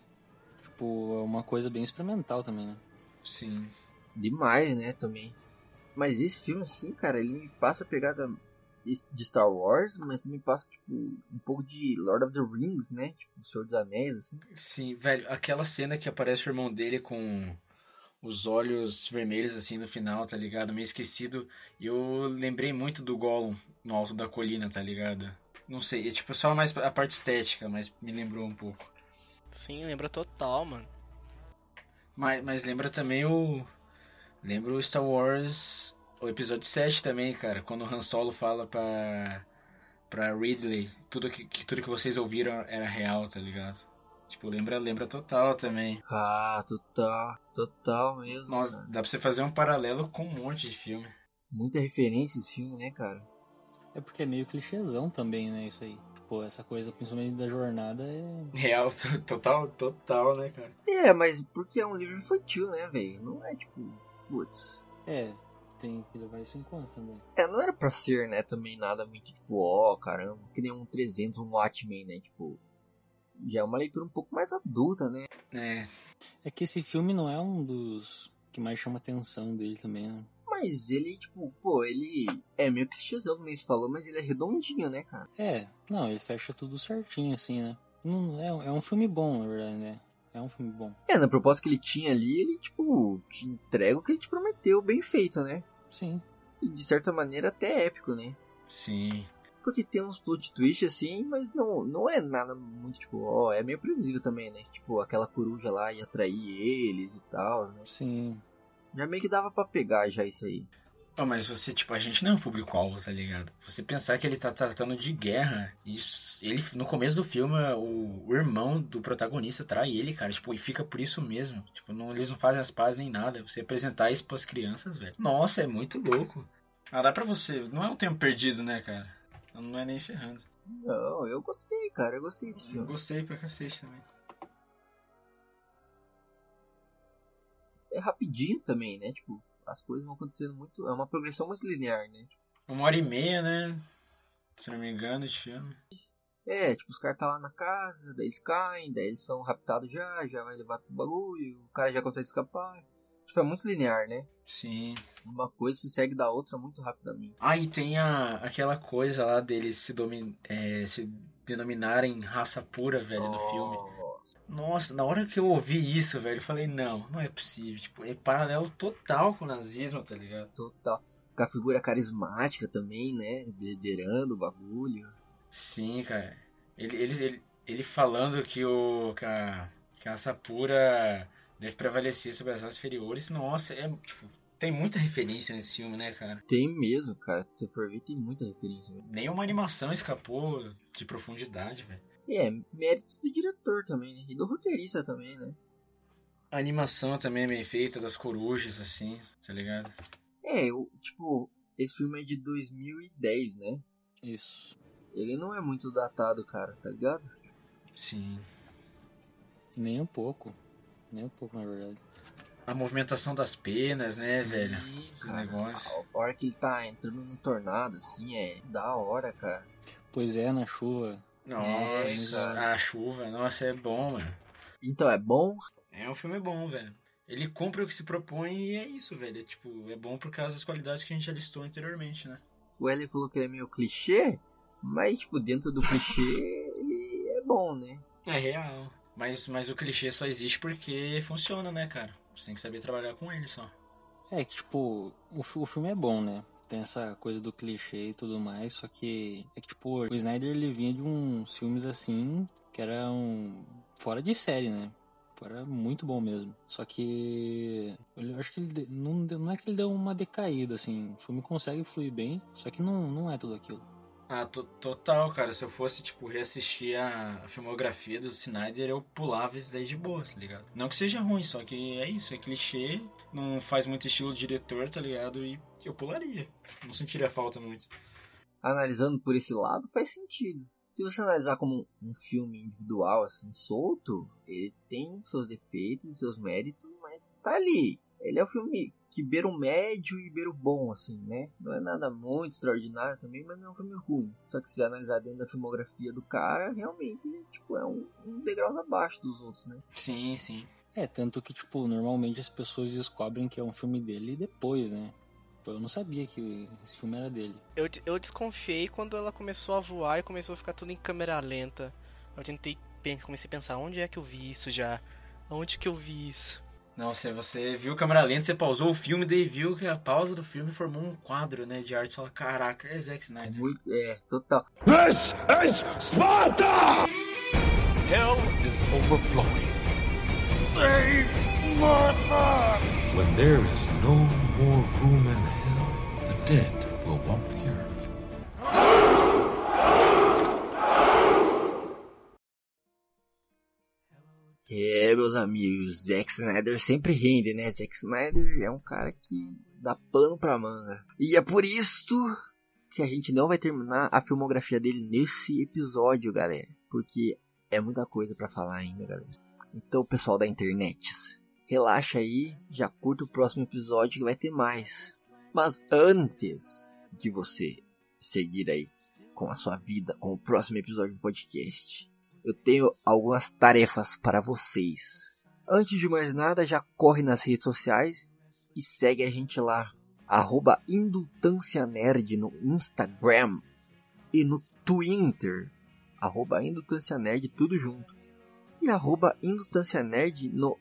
Tipo, é uma coisa bem experimental também, né? Sim. Demais, né, também. Mas esse filme, assim, cara, ele me passa a pegada de Star Wars, mas também passa, tipo, um pouco de Lord of the Rings, né? Tipo, o Senhor dos Anéis, assim. Sim, velho, aquela cena que aparece o irmão dele com os olhos vermelhos, assim, no final, tá ligado? Meio esquecido. E eu lembrei muito do Gollum no alto da colina, tá ligado? Não sei, é tipo só mais a parte estética, mas me lembrou um pouco. Sim, lembra total, mano. Mas, mas lembra também o. Lembra o Star Wars o episódio 7 também, cara, quando o Han Solo fala pra, pra Ridley, tudo que, que, tudo que vocês ouviram era real, tá ligado? Tipo, lembra, lembra total também. Ah, total, total mesmo. Nossa, cara. dá pra você fazer um paralelo com um monte de filme. Muita referência esse filme, né, cara? É porque é meio clichêzão também, né, isso aí. Tipo, essa coisa, principalmente da jornada, é... Real, total, total, né, cara? É, mas porque é um livro infantil, né, velho? Não é, tipo, putz... É, tem que levar isso em conta também. É, não era pra ser, né, também nada muito tipo, ó, oh, caramba, que nem um 300, um Watchmen, né, tipo... Já é uma leitura um pouco mais adulta, né? É. É que esse filme não é um dos que mais chama atenção dele também, né? Mas ele, tipo, pô, ele é meio clichêzão, como você falou, mas ele é redondinho, né, cara? É, não, ele fecha tudo certinho, assim, né? Não, é, é um filme bom, na verdade, né? É um filme bom. É, na proposta que ele tinha ali, ele, tipo, te entrega o que ele te prometeu, bem feito, né? Sim. E de certa maneira até épico, né? Sim. Porque tem uns plot twist assim, mas não, não é nada muito tipo, ó, é meio previsível também, né? Tipo, aquela coruja lá ia atrair eles e tal, né? Sim. Já meio que dava para pegar já isso aí. Oh, mas você, tipo, a gente não é um público-alvo, tá ligado? Você pensar que ele tá tratando de guerra, isso, ele, no começo do filme, o, o, irmão do protagonista trai ele, cara, tipo, e fica por isso mesmo. Tipo, não, eles não fazem as pazes nem nada. Você apresentar isso pras crianças, velho. Nossa, é muito louco. Ah, dá pra você, não é um tempo perdido, né, cara? Não é nem ferrando. Não, eu gostei, cara, eu gostei desse filme. Eu gostei pra cacete também. É rapidinho também, né, tipo as coisas vão acontecendo muito. É uma progressão muito linear, né? Uma hora e meia, né? Se não me engano, esse filme. É, tipo, os caras tá lá na casa, daí eles caem, daí eles são raptados já, já vai levar pro bagulho, o cara já consegue escapar. Tipo, é muito linear, né? Sim. Uma coisa se segue da outra muito rapidamente. Ah, e tem a, aquela coisa lá deles se, domin, é, se denominarem raça pura, velho, oh. no filme. Nossa, na hora que eu ouvi isso, velho, eu falei, não, não é possível. Tipo, é paralelo total com o nazismo, tá ligado? Total. Com a figura carismática também, né? Liderando o bagulho. Sim, cara. Ele, ele, ele, ele falando que, o, que, a, que a raça pura deve prevalecer sobre as raças inferiores. Nossa, é, tipo, tem muita referência nesse filme, né, cara? Tem mesmo, cara. Se for ver, tem muita referência. Nenhuma animação escapou de profundidade, velho. É, méritos do diretor também, né? E do roteirista também, né? A animação também é bem feita, das corujas, assim, tá ligado? É, eu, tipo, esse filme é de 2010, né? Isso. Ele não é muito datado, cara, tá ligado? Sim. Nem um pouco. Nem um pouco, na verdade. A movimentação das penas, né, Sim, velho? Esses cara, negócios. A hora que ele tá entrando no tornado, assim, é da hora, cara. Pois é, na chuva Nossa, Nossa, a chuva, nossa, é bom, mano. Então é bom? É um filme bom, velho. Ele cumpre o que se propõe e é isso, velho. É, tipo, é bom por causa das qualidades que a gente já listou anteriormente, né? O L falou que ele é meio clichê, mas tipo, dentro do clichê ele é bom, né? É real. Mas, mas o clichê só existe porque funciona, né, cara? Você tem que saber trabalhar com ele só. É que, tipo, o, o filme é bom, né? Tem essa coisa do clichê e tudo mais, só que é que, tipo, o Snyder ele vinha de uns filmes assim que eram fora de série, né? Era muito bom mesmo. Só que eu acho que ele não, não é que ele deu uma decaída, assim. O filme consegue fluir bem, só que não, não é tudo aquilo. Ah, to- total, cara. Se eu fosse, tipo, reassistir a, filmografia do Snyder, eu pulava isso daí de boa, tá ligado? Não que seja ruim, só que é isso, é clichê, não faz muito estilo diretor, tá ligado? E eu pularia. Não sentiria falta muito. Analisando por esse lado, faz sentido. Se você analisar como um filme individual, assim, solto, ele tem seus defeitos seus méritos, mas tá ali. Ele é um filme que beira o médio e beira o bom, assim, né? Não é nada muito extraordinário também, mas não é um filme ruim. Só que se você analisar dentro da filmografia do cara, realmente, tipo, é um, um degrau abaixo dos outros, né? Sim, sim. É, tanto que, tipo, normalmente as pessoas descobrem que é um filme dele depois, né? Eu não sabia que esse filme era dele. Eu, eu desconfiei quando ela começou a voar e começou a ficar tudo em câmera lenta. Eu tentei, comecei a pensar, onde é que eu vi isso já? Onde que eu vi isso? Não, você, você viu câmera lenta, você pausou o filme, daí viu que a pausa do filme formou um quadro, né, de arte. Você fala, caraca, é Zack Snyder. Muito, é, total. This is Sparta! Hell is overflowing. Save Martha! When there is no more room in hell, the dead É, meus amigos, Zack Snyder sempre rende, né? Zack Snyder é um cara que dá pano pra manga. E é por isto que a gente não vai terminar a filmografia dele nesse episódio, galera. Porque é muita coisa pra falar ainda, galera. Então, pessoal da internet, relaxa aí, já curta o próximo episódio que vai ter mais. Mas antes de você seguir aí com a sua vida, com o próximo episódio do podcast, eu tenho algumas tarefas para vocês. Antes de mais nada, já corre nas redes sociais e segue a gente lá. Arroba Nerd no Instagram e no Twitter. Arroba Nerd, tudo junto. E arroba Nerd no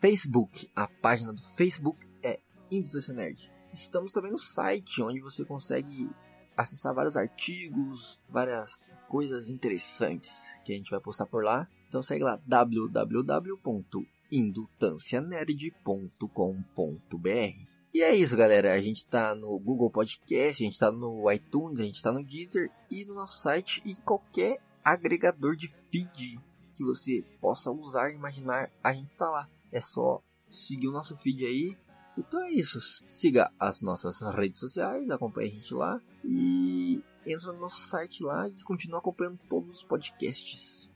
Facebook. A página do Facebook é Indutância Nerd. Estamos também no site, onde você consegue acessar vários artigos, várias coisas interessantes que a gente vai postar por lá. Então segue lá www.indutancianerd.com.br. E é isso, galera. A gente tá no Google Podcast, a gente tá no iTunes, a gente tá no Deezer e no nosso site e qualquer agregador de feed que você possa usar e imaginar, a gente tá lá. É só seguir o nosso feed aí. Então é isso. Siga as nossas redes sociais, acompanhe a gente lá e entra no nosso site lá e continua acompanhando todos os podcasts.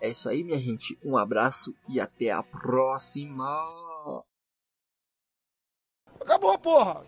É isso aí, minha gente. Um abraço e até a próxima. Acabou, porra!